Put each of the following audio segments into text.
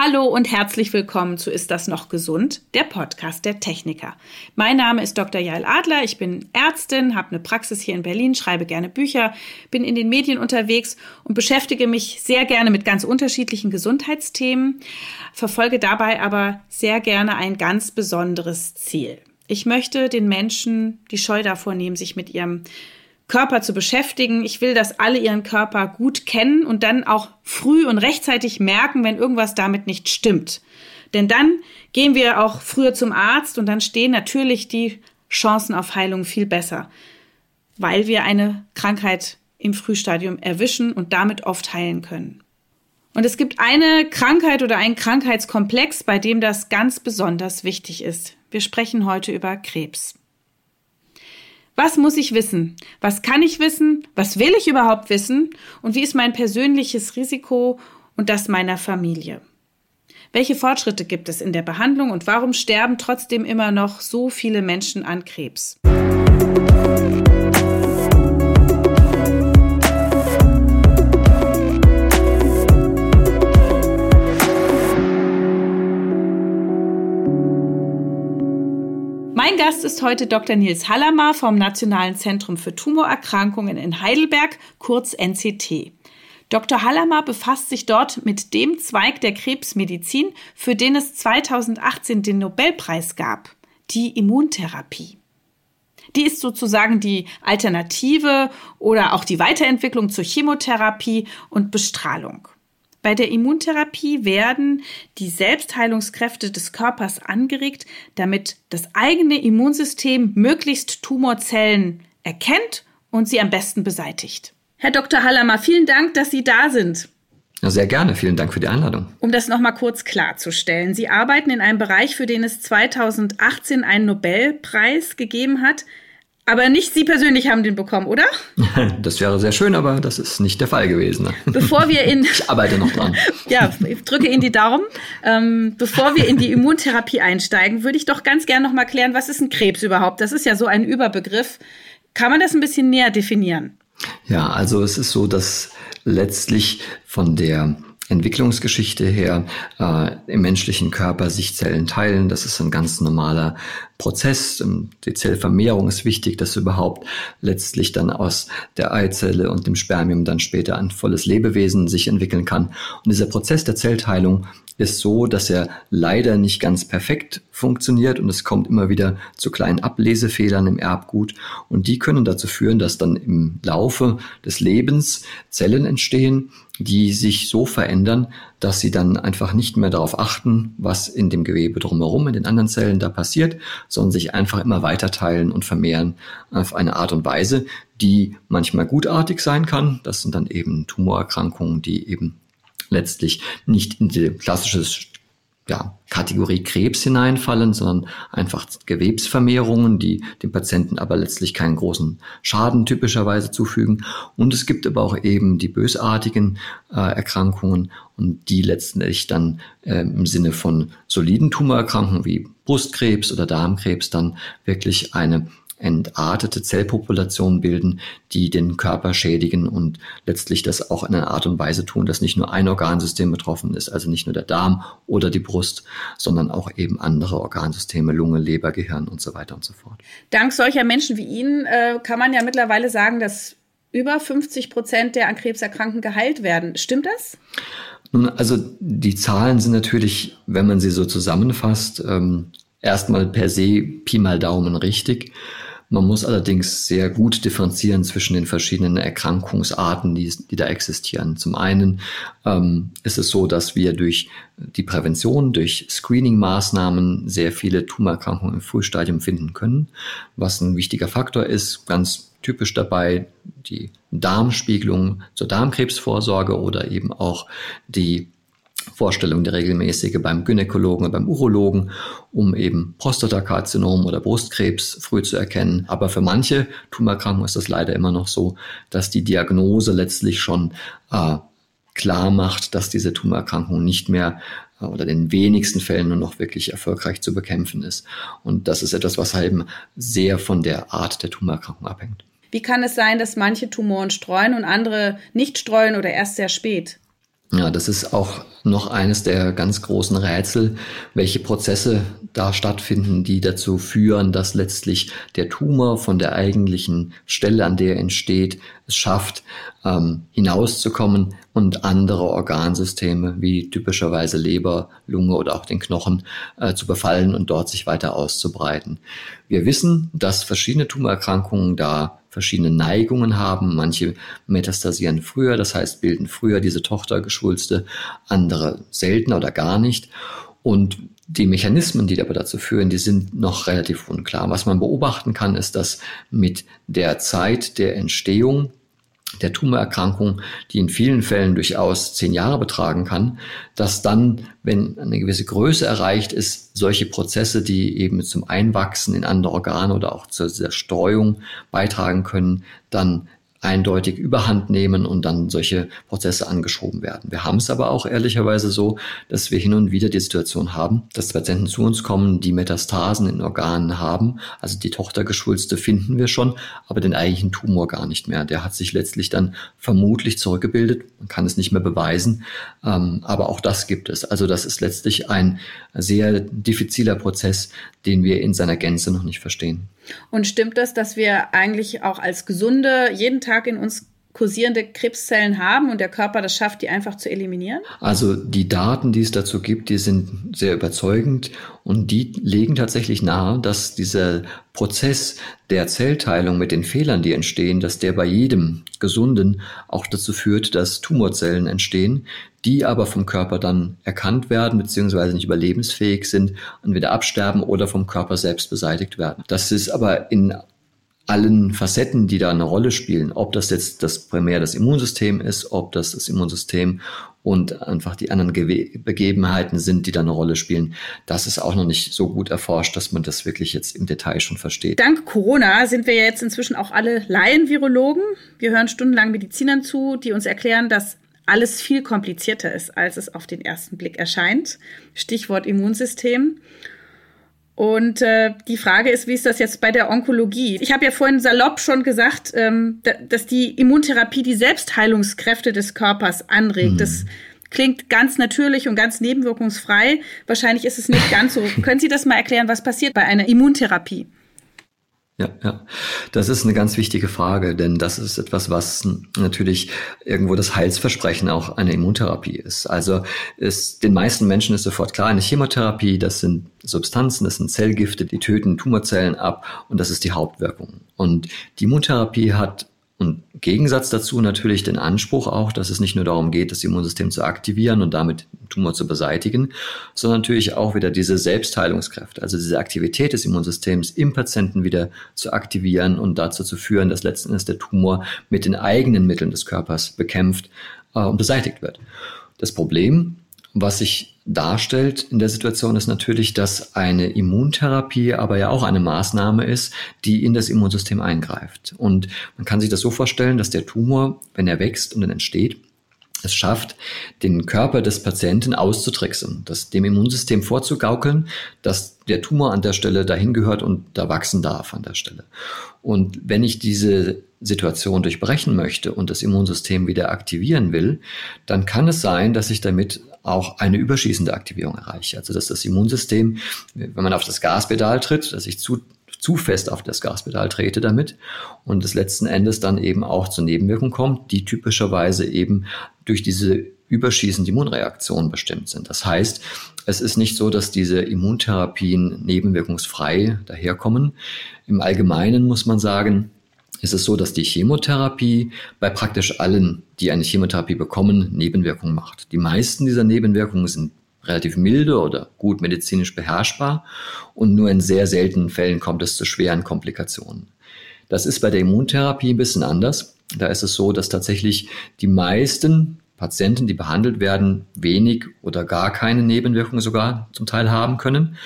Hallo und herzlich willkommen zu Ist das noch gesund? Der Podcast der Techniker. Mein Name ist Dr. Jael Adler, ich bin Ärztin, habe eine Praxis hier in Berlin, schreibe gerne Bücher, bin in den Medien unterwegs und beschäftige mich sehr gerne mit ganz unterschiedlichen Gesundheitsthemen, verfolge dabei aber sehr gerne ein ganz besonderes Ziel. Ich möchte den Menschen die Scheu davor nehmen, sich mit ihrem Körper zu beschäftigen. Ich will, dass alle ihren Körper gut kennen und dann auch früh und rechtzeitig merken, wenn irgendwas damit nicht stimmt. Denn dann gehen wir auch früher zum Arzt und dann stehen natürlich die Chancen auf Heilung viel besser, weil wir eine Krankheit im Frühstadium erwischen und damit oft heilen können. Und es gibt eine Krankheit oder einen Krankheitskomplex, bei dem das ganz besonders wichtig ist. Wir sprechen heute über Krebs. Was muss ich wissen? Was kann ich wissen? Was will ich überhaupt wissen? Und wie ist mein persönliches Risiko und das meiner Familie? Welche Fortschritte gibt es in der Behandlung und warum sterben trotzdem immer noch so viele Menschen an Krebs? Mein Gast ist heute Dr. Nils Hallammer vom Nationalen Zentrum für Tumorerkrankungen in Heidelberg, kurz NCT. Dr. Hallammer befasst sich dort mit dem Zweig der Krebsmedizin, für den es 2018 den Nobelpreis gab, die Immuntherapie. Die ist sozusagen die Alternative oder auch die Weiterentwicklung zur Chemotherapie und Bestrahlung. Bei der Immuntherapie werden die Selbstheilungskräfte des Körpers angeregt, damit das eigene Immunsystem möglichst Tumorzellen erkennt und sie am besten beseitigt. Herr Dr. Hallammer, vielen Dank, dass Sie da sind. Sehr gerne. Vielen Dank für die Einladung. Um das nochmal kurz klarzustellen. Sie arbeiten in einem Bereich, für den es 2018 einen Nobelpreis gegeben hat. Aber nicht Sie persönlich haben den bekommen, oder? Das wäre sehr schön, aber das ist nicht der Fall gewesen. Bevor wir in. Ich arbeite noch dran. Ja, ich drücke Ihnen die Daumen. Ähm, bevor wir in die Immuntherapie einsteigen, würde ich doch ganz gerne noch mal klären, was ist ein Krebs überhaupt? Das ist ja so ein Überbegriff. Kann man das ein bisschen näher definieren? Ja, also es ist so, dass letztlich von der Entwicklungsgeschichte her äh, im menschlichen Körper sich Zellen teilen. Das ist ein ganz normaler Prozess. Ähm, die Zellvermehrung ist wichtig, dass überhaupt letztlich dann aus der Eizelle und dem Spermium dann später ein volles Lebewesen sich entwickeln kann. Und dieser Prozess der Zellteilung ist so, dass er leider nicht ganz perfekt funktioniert und es kommt immer wieder zu kleinen Ablesefehlern im Erbgut und die können dazu führen, dass dann im Laufe des Lebens Zellen entstehen, die sich so verändern, dass sie dann einfach nicht mehr darauf achten, was in dem Gewebe drumherum, in den anderen Zellen da passiert, sondern sich einfach immer weiter teilen und vermehren auf eine Art und Weise, die manchmal gutartig sein kann. Das sind dann eben Tumorerkrankungen, die eben letztlich nicht in die klassische ja, Kategorie Krebs hineinfallen, sondern einfach Gewebsvermehrungen, die dem Patienten aber letztlich keinen großen Schaden typischerweise zufügen. Und es gibt aber auch eben die bösartigen äh, Erkrankungen und die letztendlich dann äh, im Sinne von soliden Tumorerkrankungen wie Brustkrebs oder Darmkrebs dann wirklich eine entartete Zellpopulationen bilden, die den Körper schädigen und letztlich das auch in einer Art und Weise tun, dass nicht nur ein Organsystem betroffen ist, also nicht nur der Darm oder die Brust, sondern auch eben andere Organsysteme, Lunge, Leber, Gehirn und so weiter und so fort. Dank solcher Menschen wie Ihnen äh, kann man ja mittlerweile sagen, dass über 50 Prozent der an Krebs Erkrankten geheilt werden. Stimmt das? Nun, also die Zahlen sind natürlich, wenn man sie so zusammenfasst, ähm, erstmal per se Pi mal Daumen richtig. Man muss allerdings sehr gut differenzieren zwischen den verschiedenen Erkrankungsarten, die, die da existieren. Zum einen ähm, ist es so, dass wir durch die Prävention, durch Screening-Maßnahmen sehr viele Tumorerkrankungen im Frühstadium finden können, was ein wichtiger Faktor ist. Ganz typisch dabei die Darmspiegelung zur Darmkrebsvorsorge oder eben auch die Vorstellung der regelmäßige beim Gynäkologen, beim Urologen, um eben Prostatakarzinom oder Brustkrebs früh zu erkennen. Aber für manche Tumorerkrankungen ist das leider immer noch so, dass die Diagnose letztlich schon äh, klar macht, dass diese Tumorerkrankung nicht mehr äh, oder in den wenigsten Fällen nur noch wirklich erfolgreich zu bekämpfen ist. Und das ist etwas, was eben sehr von der Art der Tumorerkrankung abhängt. Wie kann es sein, dass manche Tumoren streuen und andere nicht streuen oder erst sehr spät? Ja, das ist auch noch eines der ganz großen Rätsel, welche Prozesse da stattfinden, die dazu führen, dass letztlich der Tumor von der eigentlichen Stelle, an der er entsteht, es schafft, ähm, hinauszukommen und andere Organsysteme wie typischerweise Leber, Lunge oder auch den Knochen äh, zu befallen und dort sich weiter auszubreiten. Wir wissen, dass verschiedene Tumorerkrankungen da verschiedene Neigungen haben. Manche metastasieren früher, das heißt bilden früher diese Tochtergeschwulste, andere seltener oder gar nicht. Und die Mechanismen, die aber dazu führen, die sind noch relativ unklar. Was man beobachten kann, ist, dass mit der Zeit der Entstehung der Tumorerkrankung, die in vielen Fällen durchaus zehn Jahre betragen kann, dass dann, wenn eine gewisse Größe erreicht ist, solche Prozesse, die eben zum Einwachsen in andere Organe oder auch zur Zerstreuung beitragen können, dann eindeutig überhand nehmen und dann solche Prozesse angeschoben werden. Wir haben es aber auch ehrlicherweise so, dass wir hin und wieder die Situation haben, dass Patienten zu uns kommen, die Metastasen in Organen haben. Also die Tochtergeschwulste finden wir schon, aber den eigentlichen Tumor gar nicht mehr. Der hat sich letztlich dann vermutlich zurückgebildet. Man kann es nicht mehr beweisen, ähm, aber auch das gibt es. Also das ist letztlich ein sehr diffiziler Prozess, den wir in seiner Gänze noch nicht verstehen. Und stimmt das, dass wir eigentlich auch als Gesunde jeden Tag in uns kursierende Krebszellen haben und der Körper das schafft, die einfach zu eliminieren? Also die Daten, die es dazu gibt, die sind sehr überzeugend und die legen tatsächlich nahe, dass dieser Prozess der Zellteilung mit den Fehlern, die entstehen, dass der bei jedem Gesunden auch dazu führt, dass Tumorzellen entstehen, die aber vom Körper dann erkannt werden, beziehungsweise nicht überlebensfähig sind und wieder absterben oder vom Körper selbst beseitigt werden. Das ist aber in allen Facetten, die da eine Rolle spielen, ob das jetzt das primär das Immunsystem ist, ob das das Immunsystem und einfach die anderen Ge Begebenheiten sind, die da eine Rolle spielen, das ist auch noch nicht so gut erforscht, dass man das wirklich jetzt im Detail schon versteht. Dank Corona sind wir jetzt inzwischen auch alle Laienvirologen. Wir hören stundenlang Medizinern zu, die uns erklären, dass alles viel komplizierter ist, als es auf den ersten Blick erscheint. Stichwort Immunsystem. Und äh, die Frage ist, wie ist das jetzt bei der Onkologie? Ich habe ja vorhin salopp schon gesagt, ähm, dass die Immuntherapie die Selbstheilungskräfte des Körpers anregt. Mhm. Das klingt ganz natürlich und ganz nebenwirkungsfrei. Wahrscheinlich ist es nicht ganz so. Können Sie das mal erklären, was passiert bei einer Immuntherapie? Ja, ja. Das ist eine ganz wichtige Frage, denn das ist etwas, was natürlich irgendwo das Heilsversprechen auch einer Immuntherapie ist. Also ist, den meisten Menschen ist sofort klar, eine Chemotherapie, das sind Substanzen, das sind Zellgifte, die töten Tumorzellen ab und das ist die Hauptwirkung. Und die Immuntherapie hat und Gegensatz dazu natürlich den Anspruch auch, dass es nicht nur darum geht, das Immunsystem zu aktivieren und damit Tumor zu beseitigen, sondern natürlich auch wieder diese Selbstheilungskräfte, also diese Aktivität des Immunsystems im Patienten wieder zu aktivieren und dazu zu führen, dass letzten Endes der Tumor mit den eigenen Mitteln des Körpers bekämpft äh, und beseitigt wird. Das Problem was sich darstellt in der Situation ist natürlich, dass eine Immuntherapie aber ja auch eine Maßnahme ist, die in das Immunsystem eingreift. Und man kann sich das so vorstellen, dass der Tumor, wenn er wächst und dann entsteht, es schafft, den Körper des Patienten auszutricksen, das dem Immunsystem vorzugaukeln, dass der Tumor an der Stelle dahin gehört und da wachsen darf an der Stelle. Und wenn ich diese Situation durchbrechen möchte und das Immunsystem wieder aktivieren will, dann kann es sein, dass ich damit auch eine überschießende Aktivierung erreiche. Also dass das Immunsystem, wenn man auf das Gaspedal tritt, dass ich zu zu fest auf das Gaspedal trete damit und es letzten Endes dann eben auch zur Nebenwirkung kommt, die typischerweise eben durch diese überschießende Immunreaktion bestimmt sind. Das heißt, es ist nicht so, dass diese Immuntherapien nebenwirkungsfrei daherkommen. Im Allgemeinen muss man sagen, ist es so, dass die Chemotherapie bei praktisch allen, die eine Chemotherapie bekommen, Nebenwirkungen macht. Die meisten dieser Nebenwirkungen sind relativ milde oder gut medizinisch beherrschbar und nur in sehr seltenen Fällen kommt es zu schweren Komplikationen. Das ist bei der Immuntherapie ein bisschen anders. Da ist es so, dass tatsächlich die meisten Patienten, die behandelt werden, wenig oder gar keine Nebenwirkungen sogar zum Teil haben können.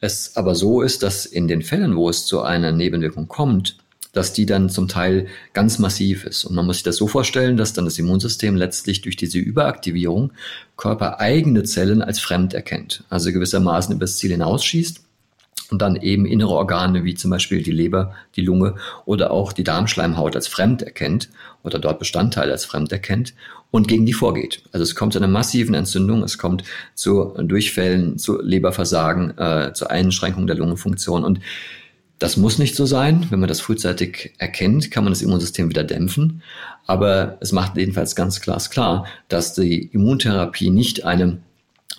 Es aber so ist, dass in den Fällen, wo es zu einer Nebenwirkung kommt, dass die dann zum Teil ganz massiv ist. Und man muss sich das so vorstellen, dass dann das Immunsystem letztlich durch diese Überaktivierung körpereigene Zellen als fremd erkennt. Also gewissermaßen übers Ziel hinausschießt und dann eben innere Organe wie zum Beispiel die Leber, die Lunge oder auch die Darmschleimhaut als fremd erkennt oder dort Bestandteile als fremd erkennt und gegen die vorgeht. Also es kommt zu einer massiven Entzündung, es kommt zu Durchfällen, zu Leberversagen, äh, zur Einschränkung der Lungenfunktion und das muss nicht so sein. Wenn man das frühzeitig erkennt, kann man das Immunsystem wieder dämpfen. Aber es macht jedenfalls ganz klar, dass die Immuntherapie nicht eine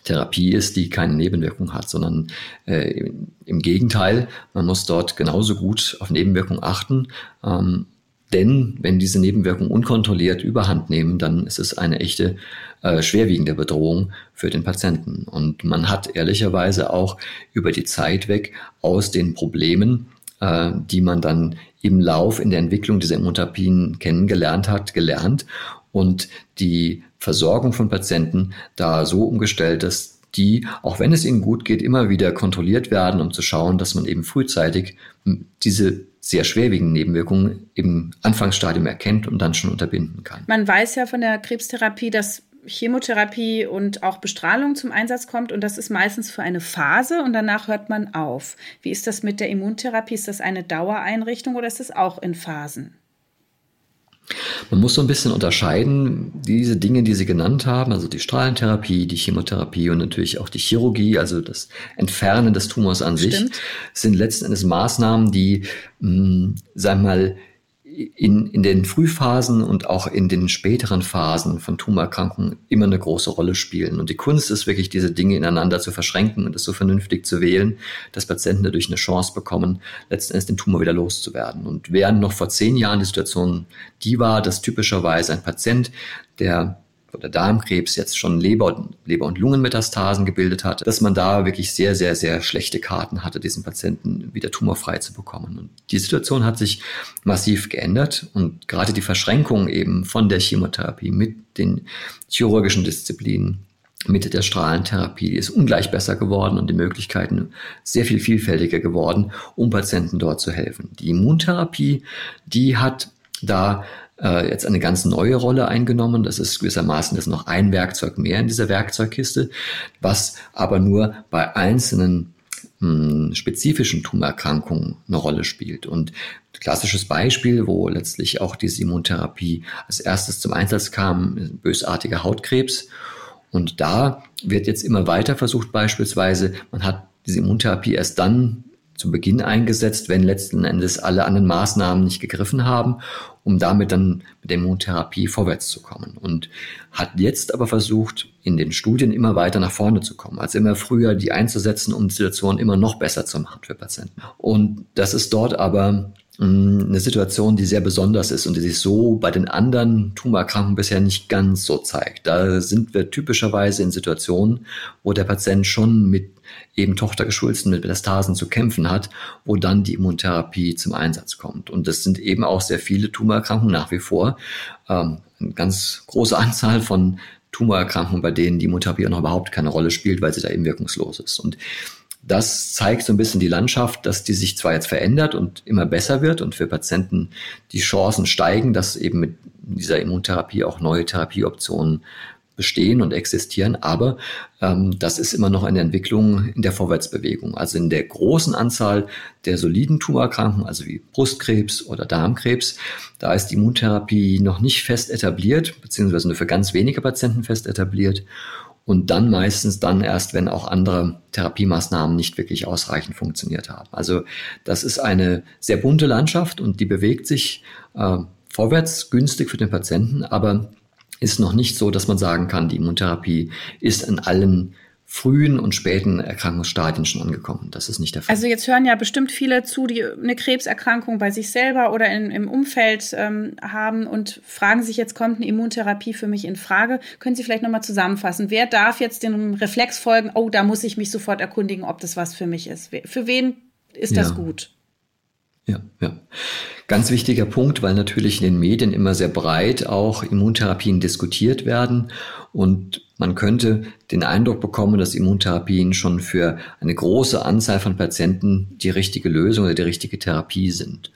Therapie ist, die keine Nebenwirkung hat, sondern äh, im Gegenteil, man muss dort genauso gut auf Nebenwirkungen achten. Ähm, denn wenn diese Nebenwirkungen unkontrolliert überhand nehmen, dann ist es eine echte äh, schwerwiegende Bedrohung für den Patienten. Und man hat ehrlicherweise auch über die Zeit weg aus den Problemen, äh, die man dann im Lauf in der Entwicklung dieser Immuntherapien kennengelernt hat, gelernt und die Versorgung von Patienten da so umgestellt ist, die, auch wenn es ihnen gut geht, immer wieder kontrolliert werden, um zu schauen, dass man eben frühzeitig diese sehr schwerwiegenden Nebenwirkungen im Anfangsstadium erkennt und dann schon unterbinden kann. Man weiß ja von der Krebstherapie, dass Chemotherapie und auch Bestrahlung zum Einsatz kommt und das ist meistens für eine Phase und danach hört man auf. Wie ist das mit der Immuntherapie? Ist das eine Dauereinrichtung oder ist das auch in Phasen? Man muss so ein bisschen unterscheiden, diese Dinge, die Sie genannt haben, also die Strahlentherapie, die Chemotherapie und natürlich auch die Chirurgie, also das Entfernen des Tumors an Stimmt. sich, sind letzten Endes Maßnahmen, die, mh, hm, sagen wir mal, in, in den Frühphasen und auch in den späteren Phasen von Tumorerkrankungen immer eine große Rolle spielen. Und die Kunst ist wirklich, diese Dinge ineinander zu verschränken und es so vernünftig zu wählen, dass Patienten dadurch eine Chance bekommen, letzten Endes den Tumor wieder loszuwerden. Und während noch vor zehn Jahren die Situation die war, dass typischerweise ein Patient, der oder Darmkrebs jetzt schon Leber und, Leber und Lungenmetastasen gebildet hat, dass man da wirklich sehr, sehr, sehr schlechte Karten hatte, diesen Patienten wieder tumorfrei zu bekommen. Und die Situation hat sich massiv geändert und gerade die Verschränkung eben von der Chemotherapie mit den chirurgischen Disziplinen mit der Strahlentherapie ist ungleich besser geworden und die Möglichkeiten sehr viel vielfältiger geworden, um Patienten dort zu helfen. Die Immuntherapie, die hat da äh, jetzt eine ganz neue Rolle eingenommen. Das ist gewissermaßen das noch ein Werkzeug mehr in dieser Werkzeugkiste, was aber nur bei einzelnen hm, spezifischen Tumorerkrankungen eine Rolle spielt. Und klassisches Beispiel, wo letztlich auch diese Immuntherapie als erstes zum Einsatz kam, bösartiger Hautkrebs. Und da wird jetzt immer weiter versucht, beispielsweise, man hat diese Immuntherapie erst dann zu Beginn eingesetzt, wenn letzten Endes alle anderen Maßnahmen nicht gegriffen haben, um damit dann mit der Immuntherapie vorwärts zu kommen. Und hat jetzt aber versucht, in den Studien immer weiter nach vorne zu kommen, als immer früher die einzusetzen, um die Situation immer noch besser zu machen für Patienten. Und das ist dort aber eine Situation, die sehr besonders ist und die sich so bei den anderen Tumorerkrankungen bisher nicht ganz so zeigt. Da sind wir typischerweise in Situationen, wo der Patient schon mit eben Tochtergeschwulsten mit Metastasen zu kämpfen hat, wo dann die Immuntherapie zum Einsatz kommt. Und das sind eben auch sehr viele Tumorerkrankungen nach wie vor. Ähm, eine ganz große Anzahl von Tumorerkrankungen, bei denen die Immuntherapie auch noch überhaupt keine Rolle spielt, weil sie da eben wirkungslos ist. Und das zeigt so ein bisschen die Landschaft, dass die sich zwar jetzt verändert und immer besser wird und für Patienten die Chancen steigen, dass eben mit dieser Immuntherapie auch neue Therapieoptionen bestehen und existieren, aber ähm, das ist immer noch eine Entwicklung in der Vorwärtsbewegung. Also in der großen Anzahl der soliden Tumorerkrankungen, also wie Brustkrebs oder Darmkrebs, da ist die Immuntherapie noch nicht fest etabliert, beziehungsweise nur für ganz wenige Patienten fest etabliert. Und dann meistens dann erst, wenn auch andere Therapiemaßnahmen nicht wirklich ausreichend funktioniert haben. Also das ist eine sehr bunte Landschaft und die bewegt sich äh, vorwärts günstig für den Patienten, aber ist noch nicht so, dass man sagen kann, die Immuntherapie ist in allen frühen und späten Erkrankungsstadien schon angekommen. Das ist nicht der Fall. Also jetzt hören ja bestimmt viele zu, die eine Krebserkrankung bei sich selber oder in, im Umfeld ähm, haben und fragen sich, jetzt kommt eine Immuntherapie für mich in Frage. Können Sie vielleicht nochmal zusammenfassen? Wer darf jetzt dem Reflex folgen, oh, da muss ich mich sofort erkundigen, ob das was für mich ist? Für wen ist das ja. gut? Ja, ja. Ganz wichtiger Punkt, weil natürlich in den Medien immer sehr breit auch Immuntherapien diskutiert werden und man könnte den Eindruck bekommen, dass Immuntherapien schon für eine große Anzahl von Patienten die richtige Lösung oder die richtige Therapie sind.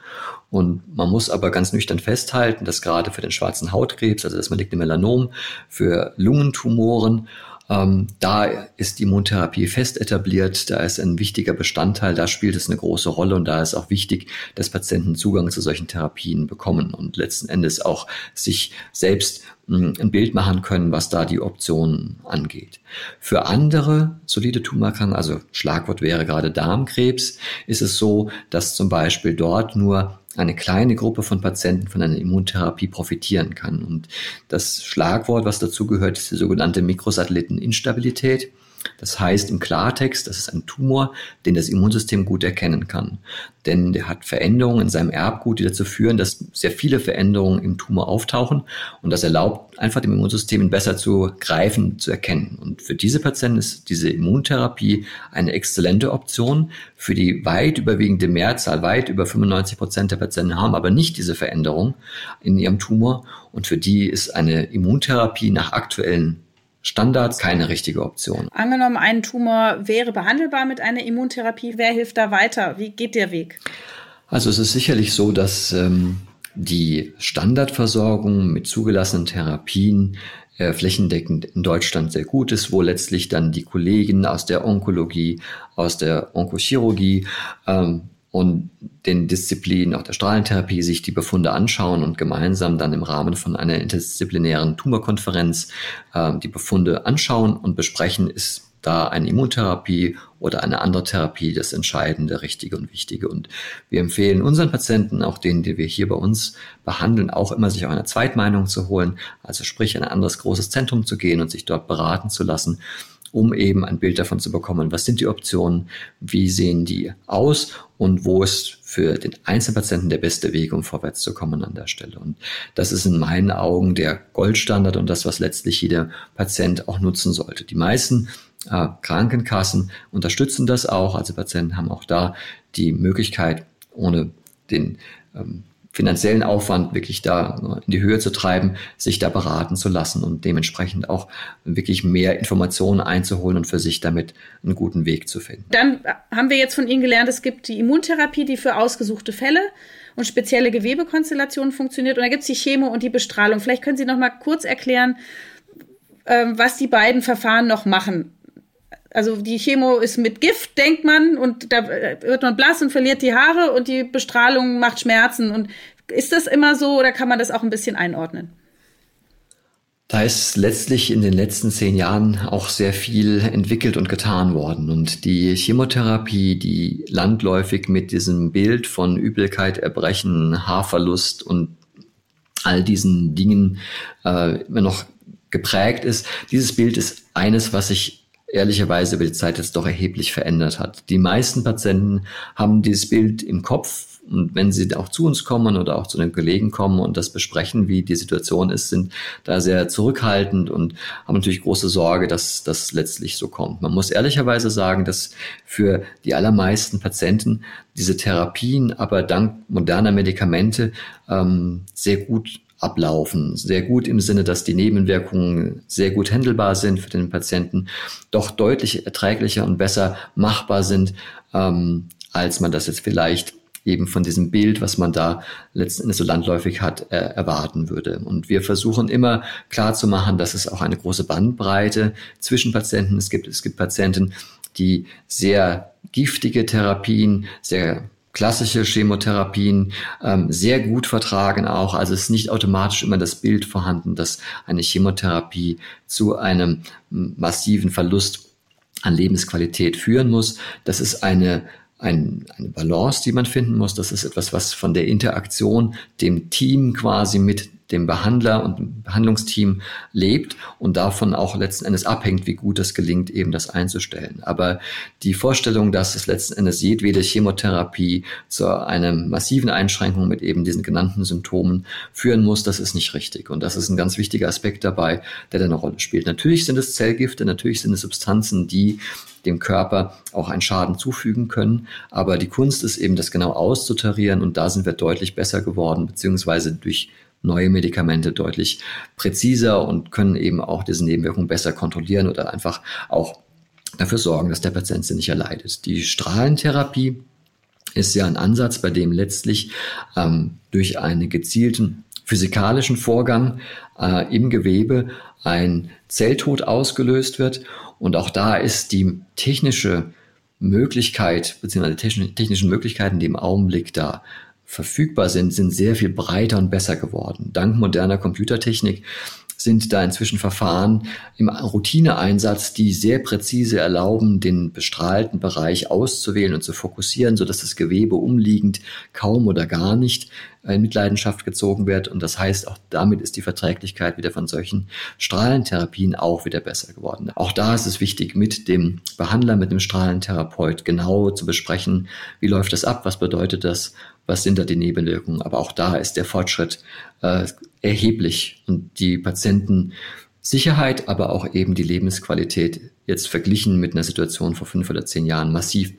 Und man muss aber ganz nüchtern festhalten, dass gerade für den schwarzen Hautkrebs, also das maligne Melanom, für Lungentumoren Ähm, da ist die Immuntherapie fest etabliert, da ist ein wichtiger Bestandteil, da spielt es eine große Rolle und da ist auch wichtig, dass Patienten Zugang zu solchen Therapien bekommen und letzten Endes auch sich selbst hm, ein Bild machen können, was da die Optionen angeht. Für andere solide Tumorerkrankungen, also Schlagwort wäre gerade Darmkrebs, ist es so, dass zum Beispiel dort nur eine kleine Gruppe von Patienten von einer Immuntherapie profitieren kann. Und das Schlagwort, was dazu gehört, ist die sogenannte Mikrosatelliteninstabilität. Das heißt im Klartext, das ist ein Tumor, den das Immunsystem gut erkennen kann. Denn der hat Veränderungen in seinem Erbgut, die dazu führen, dass sehr viele Veränderungen im Tumor auftauchen und das erlaubt einfach dem Immunsystem besser zu greifen, zu erkennen. Und für diese Patienten ist diese Immuntherapie eine exzellente Option. Für die weit überwiegende Mehrzahl, weit über 95 Prozent der Patienten haben aber nicht diese Veränderung in ihrem Tumor und für die ist eine Immuntherapie nach aktuellen Standards keine richtige Option. Angenommen, ein Tumor wäre behandelbar mit einer Immuntherapie, wer hilft da weiter? Wie geht der Weg? Also es ist sicherlich so, dass ähm, die Standardversorgung mit zugelassenen Therapien äh, flächendeckend in Deutschland sehr gut ist, wo letztlich dann die Kollegen aus der Onkologie, aus der Onkochirurgie ähm, und den Disziplinen auch der Strahlentherapie sich die Befunde anschauen und gemeinsam dann im Rahmen von einer interdisziplinären Tumorkonferenz äh, die Befunde anschauen und besprechen, ist da eine Immuntherapie oder eine andere Therapie das Entscheidende, Richtige und Wichtige. Und wir empfehlen unseren Patienten, auch denen, die wir hier bei uns behandeln, auch immer sich auch eine Zweitmeinung zu holen, also sprich in ein anderes großes Zentrum zu gehen und sich dort beraten zu lassen um eben ein Bild davon zu bekommen, was sind die Optionen, wie sehen die aus und wo ist für den Einzelpatienten der beste Weg, um vorwärts zu kommen an der Stelle. Und das ist in meinen Augen der Goldstandard und das, was letztlich jeder Patient auch nutzen sollte. Die meisten äh, Krankenkassen unterstützen das auch. Also Patienten haben auch da die Möglichkeit, ohne den ähm, finanziellen Aufwand wirklich da in die Höhe zu treiben, sich da beraten zu lassen und dementsprechend auch wirklich mehr Informationen einzuholen und für sich damit einen guten Weg zu finden. Dann haben wir jetzt von Ihnen gelernt, es gibt die Immuntherapie, die für ausgesuchte Fälle und spezielle Gewebekonstellationen funktioniert. Und da gibt es die Chemo und die Bestrahlung. Vielleicht können Sie noch mal kurz erklären, ähm, was die beiden Verfahren noch machen. Also die Chemo ist mit Gift, denkt man, und da wird man blass und verliert die Haare und die Bestrahlung macht Schmerzen. Und ist das immer so oder kann man das auch ein bisschen einordnen? Da ist letztlich in den letzten zehn Jahren auch sehr viel entwickelt und getan worden. Und die Chemotherapie, die landläufig mit diesem Bild von Übelkeit, Erbrechen, Haarverlust und all diesen Dingen äh, immer noch geprägt ist, dieses Bild ist eines, was sich ehrlicherweise über die Zeit jetzt doch erheblich verändert hat. Die meisten Patienten haben dieses Bild im Kopf und wenn sie auch zu uns kommen oder auch zu den Kollegen kommen und das besprechen, wie die Situation ist, sind da sehr zurückhaltend und haben natürlich große Sorge, dass das letztlich so kommt. Man muss ehrlicherweise sagen, dass für die allermeisten Patienten diese Therapien aber dank moderner Medikamente ähm, sehr gut ablaufen. Sehr gut im Sinne, dass die Nebenwirkungen sehr gut handelbar sind für den Patienten, doch deutlich erträglicher und besser machbar sind, ähm, als man das jetzt vielleicht eben von diesem Bild, was man da letzten Endes so landläufig hat, äh, erwarten würde. Und wir versuchen immer klar zu machen, dass es auch eine große Bandbreite zwischen Patienten es gibt. Es gibt Patienten, die sehr giftige Therapien, sehr klassische Chemotherapien ähm, sehr gut vertragen auch. Also es ist nicht automatisch immer das Bild vorhanden, dass eine Chemotherapie zu einem massiven Verlust an Lebensqualität führen muss. Das ist eine ein, eine Balance, die man finden muss. Das ist etwas, was von der Interaktion dem Team quasi mit dem Behandler und dem Behandlungsteam lebt und davon auch letzten Endes abhängt, wie gut es gelingt, eben das einzustellen. Aber die Vorstellung, dass es letzten Endes jedwede Chemotherapie zu einer massiven Einschränkung mit eben diesen genannten Symptomen führen muss, das ist nicht richtig. Und das ist ein ganz wichtiger Aspekt dabei, der da eine Rolle spielt. Natürlich sind es Zellgifte, natürlich sind es Substanzen, die dem Körper auch einen Schaden zufügen können. Aber die Kunst ist eben, das genau auszutarieren und da sind wir deutlich besser geworden, beziehungsweise durch neue Medikamente deutlich präziser und können eben auch diese Nebenwirkungen besser kontrollieren oder einfach auch dafür sorgen, dass der Patient sie nicht erleidet. Die Strahlentherapie ist ja ein Ansatz, bei dem letztlich ähm, durch einen gezielten physikalischen Vorgang äh, im Gewebe ein Zelltod ausgelöst wird. Und auch da ist die technische Möglichkeit, beziehungsweise die technischen Möglichkeiten, die im Augenblick da verfügbar sind, sind sehr viel breiter und besser geworden. Dank moderner Computertechnik sind da inzwischen Verfahren im Routineeinsatz, die sehr präzise erlauben, den bestrahlten Bereich auszuwählen und zu fokussieren, sodass das Gewebe umliegend kaum oder gar nicht in Mitleidenschaft gezogen wird. Und das heißt, auch damit ist die Verträglichkeit wieder von solchen Strahlentherapien auch wieder besser geworden. Auch da ist es wichtig, mit dem Behandler, mit dem Strahlentherapeut genau zu besprechen, wie läuft das ab, was bedeutet das, was sind da die Nebenwirkungen. Aber auch da ist der Fortschritt äh, erheblich und die Patientensicherheit, aber auch eben die Lebensqualität jetzt verglichen mit einer Situation vor fünf oder zehn Jahren massiv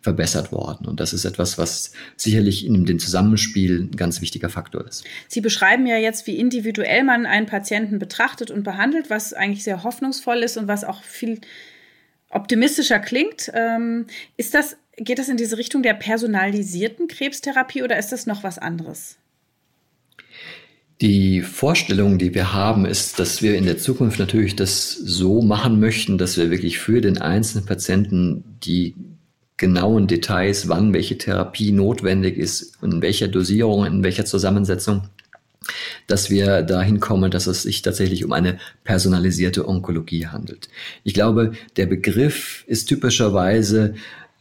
verbessert worden. Und das ist etwas, was sicherlich in dem Zusammenspiel ein ganz wichtiger Faktor ist. Sie beschreiben ja jetzt, wie individuell man einen Patienten betrachtet und behandelt, was eigentlich sehr hoffnungsvoll ist und was auch viel optimistischer klingt. Ähm, ist das, geht das in diese Richtung der personalisierten Krebstherapie oder ist das noch was anderes? Die Vorstellung, die wir haben, ist, dass wir in der Zukunft natürlich das so machen möchten, dass wir wirklich für den einzelnen Patienten die genauen Details, wann welche Therapie notwendig ist, in welcher Dosierung, in welcher Zusammensetzung, dass wir dahin kommen, dass es sich tatsächlich um eine personalisierte Onkologie handelt. Ich glaube, der Begriff ist typischerweise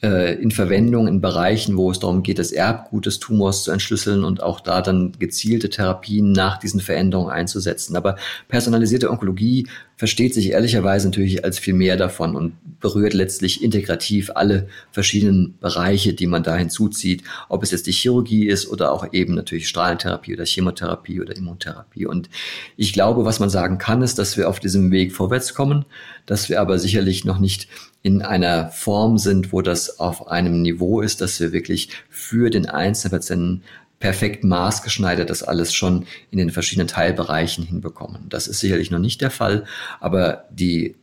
äh, in Verwendung in Bereichen, wo es darum geht, das Erbgut des Tumors zu entschlüsseln und auch da dann gezielte Therapien nach diesen Veränderungen einzusetzen. Aber personalisierte Onkologie versteht sich ehrlicherweise natürlich als viel mehr davon und berührt letztlich integrativ alle verschiedenen Bereiche, die man da hinzuzieht, ob es jetzt die Chirurgie ist oder auch eben natürlich Strahlentherapie oder Chemotherapie oder Immuntherapie. Und ich glaube, was man sagen kann, ist, dass wir auf diesem Weg vorwärts kommen, dass wir aber sicherlich noch nicht in einer Form sind, wo das auf einem Niveau ist, dass wir wirklich für den einzelnen Patienten perfekt maßgeschneidert das alles schon in den verschiedenen Teilbereichen hinbekommen. Das ist sicherlich noch nicht der Fall, aber die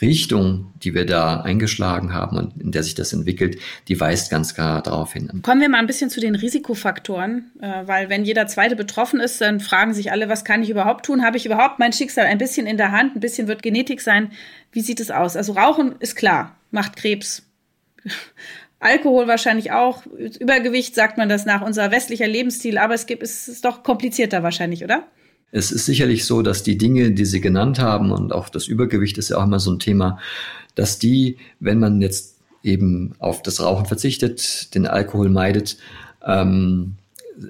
Richtung, die wir da eingeschlagen haben und in der sich das entwickelt, die weist ganz klar darauf hin. Kommen wir mal ein bisschen zu den Risikofaktoren, äh, weil wenn jeder Zweite betroffen ist, dann fragen sich alle, was kann ich überhaupt tun? Habe ich überhaupt mein Schicksal ein bisschen in der Hand? Ein bisschen wird Genetik sein. Wie sieht es aus? Also Rauchen ist klar, macht Krebs. Alkohol wahrscheinlich auch. Übergewicht sagt man das nach, unser westlicher Lebensstil, aber es gibt, es ist doch komplizierter wahrscheinlich, oder? Es ist sicherlich so, dass die Dinge, die Sie genannt haben, und auch das Übergewicht ist ja auch immer so ein Thema, dass die, wenn man jetzt eben auf das Rauchen verzichtet, den Alkohol meidet, ähm,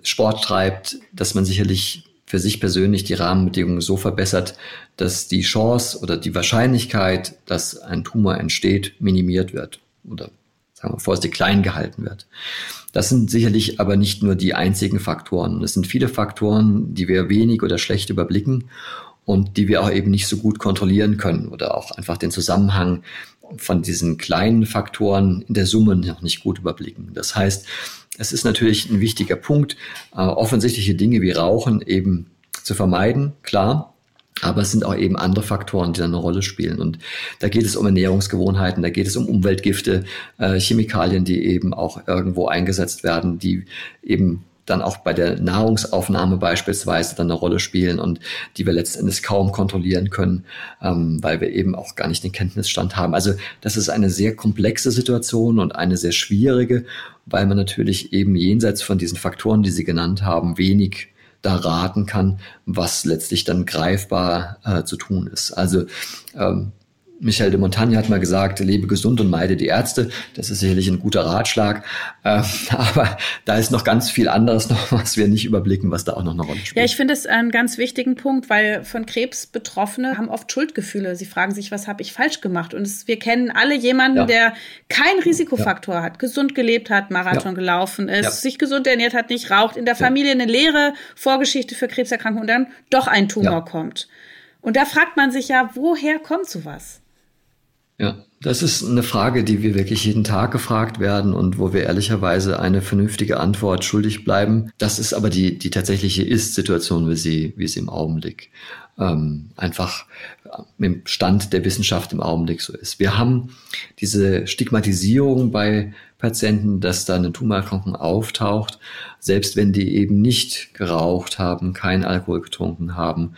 Sport treibt, dass man sicherlich für sich persönlich die Rahmenbedingungen so verbessert, dass die Chance oder die Wahrscheinlichkeit, dass ein Tumor entsteht, minimiert wird oder sagen wir vorsichtig klein gehalten wird. Das sind sicherlich aber nicht nur die einzigen Faktoren. Es sind viele Faktoren, die wir wenig oder schlecht überblicken und die wir auch eben nicht so gut kontrollieren können oder auch einfach den Zusammenhang von diesen kleinen Faktoren in der Summe noch nicht gut überblicken. Das heißt, es ist natürlich ein wichtiger Punkt, äh, offensichtliche Dinge wie Rauchen eben zu vermeiden, klar. Aber es sind auch eben andere Faktoren, die da eine Rolle spielen. Und da geht es um Ernährungsgewohnheiten, da geht es um Umweltgifte, äh, Chemikalien, die eben auch irgendwo eingesetzt werden, die eben dann auch bei der Nahrungsaufnahme beispielsweise dann eine Rolle spielen und die wir letztendlich kaum kontrollieren können, ähm, weil wir eben auch gar nicht den Kenntnisstand haben. Also das ist eine sehr komplexe Situation und eine sehr schwierige, weil man natürlich eben jenseits von diesen Faktoren, die Sie genannt haben, wenig da raten kann, was letztlich dann greifbar äh, zu tun ist. Also ähm, Michel de Montagne hat mal gesagt, lebe gesund und meide die Ärzte. Das ist sicherlich ein guter Ratschlag. Äh, aber da ist noch ganz viel anderes noch, was wir nicht überblicken, was da auch noch eine Rolle spielt. Ja, ich finde es einen ganz wichtigen Punkt, weil von Krebs Betroffene haben oft Schuldgefühle. Sie fragen sich, was habe ich falsch gemacht? Und es, wir kennen alle jemanden, ja. der keinen Risikofaktor ja. hat, gesund gelebt hat, Marathon ja. gelaufen ist, sich gesund ernährt hat, nicht raucht, in der Familie eine leere Vorgeschichte für Krebserkrankungen und dann doch ein Tumor kommt. Und da fragt man sich ja, woher kommt sowas? Ja, das ist eine Frage, die wir wirklich jeden Tag gefragt werden und wo wir ehrlicherweise eine vernünftige Antwort schuldig bleiben. Das ist aber die, die tatsächliche Ist-Situation, wie sie, wie sie im Augenblick ähm, einfach im Stand der Wissenschaft im Augenblick so ist. Wir haben diese Stigmatisierung bei Patienten, dass da eine Tumorerkrankung auftaucht, selbst wenn die eben nicht geraucht haben, keinen Alkohol getrunken haben,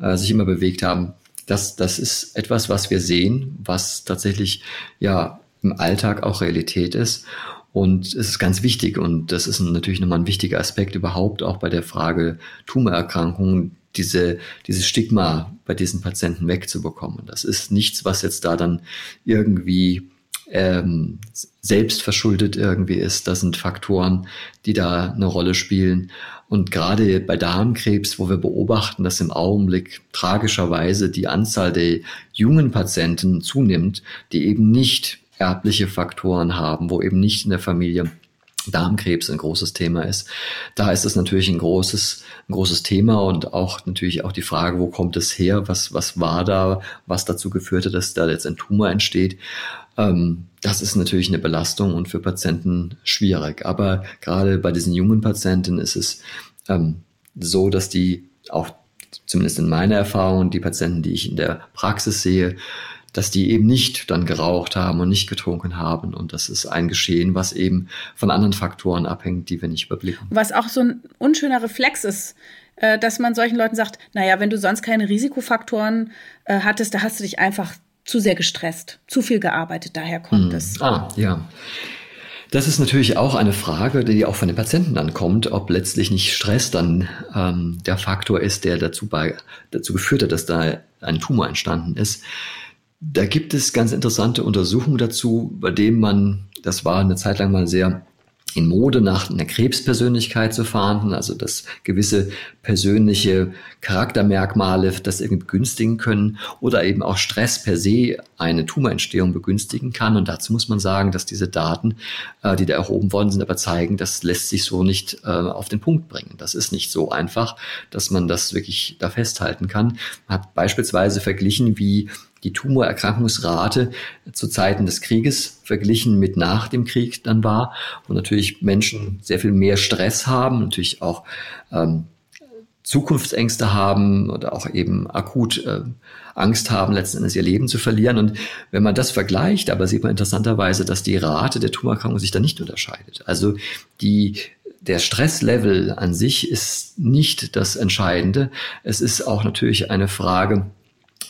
äh, sich immer bewegt haben das, das ist etwas, was wir sehen, was tatsächlich ja im Alltag auch Realität ist. Und es ist ganz wichtig und das ist natürlich nochmal ein wichtiger Aspekt überhaupt auch bei der Frage Tumorerkrankungen, diese, dieses Stigma bei diesen Patienten wegzubekommen. Das ist nichts, was jetzt da dann irgendwie ähm, selbst verschuldet irgendwie ist. Das sind Faktoren, die da eine Rolle spielen. Und gerade bei Darmkrebs, wo wir beobachten, dass im Augenblick tragischerweise die Anzahl der jungen Patienten zunimmt, die eben nicht erbliche Faktoren haben, wo eben nicht in der Familie Darmkrebs ein großes Thema ist. Da ist es natürlich ein großes, ein großes Thema und auch natürlich auch die Frage, wo kommt es her? Was, was war da, was dazu geführt hat, dass da jetzt ein Tumor entsteht? Ähm, das ist natürlich eine Belastung und für Patienten schwierig. Aber gerade bei diesen jungen Patienten ist es ähm, so, dass die auch zumindest in meiner Erfahrung, die Patienten, die ich in der Praxis sehe, dass die eben nicht dann geraucht haben und nicht getrunken haben. Und das ist ein Geschehen, was eben von anderen Faktoren abhängt, die wir nicht überblicken. Was auch so ein unschöner Reflex ist, äh, dass man solchen Leuten sagt, naja, wenn du sonst keine Risikofaktoren äh, hattest, da hast du dich einfach zu sehr gestresst, zu viel gearbeitet, daher kommt hm. es. Ah, ja. Das ist natürlich auch eine Frage, die auch von den Patienten dann kommt, ob letztlich nicht Stress dann ähm, der Faktor ist, der dazu, bei, dazu geführt hat, dass da ein Tumor entstanden ist. Da gibt es ganz interessante Untersuchungen dazu, bei denen man, das war eine Zeit lang mal sehr in Mode nach einer Krebspersönlichkeit zu fahnden, also dass gewisse persönliche Charaktermerkmale das irgendwie begünstigen können oder eben auch Stress per se eine Tumorentstehung begünstigen kann. Und dazu muss man sagen, dass diese Daten, äh, die da erhoben worden sind, aber zeigen, das lässt sich so nicht äh, auf den Punkt bringen. Das ist nicht so einfach, dass man das wirklich da festhalten kann. Man hat beispielsweise verglichen, wie die Tumorerkrankungsrate zu Zeiten des Krieges verglichen mit nach dem Krieg dann war, wo natürlich Menschen sehr viel mehr Stress haben, natürlich auch ähm, Zukunftsängste haben oder auch eben akut äh, Angst haben, letzten Endes ihr Leben zu verlieren. Und wenn man das vergleicht, aber sieht man interessanterweise, dass die Rate der Tumorerkrankung sich da nicht unterscheidet. Also die der Stresslevel an sich ist nicht das Entscheidende. Es ist auch natürlich eine Frage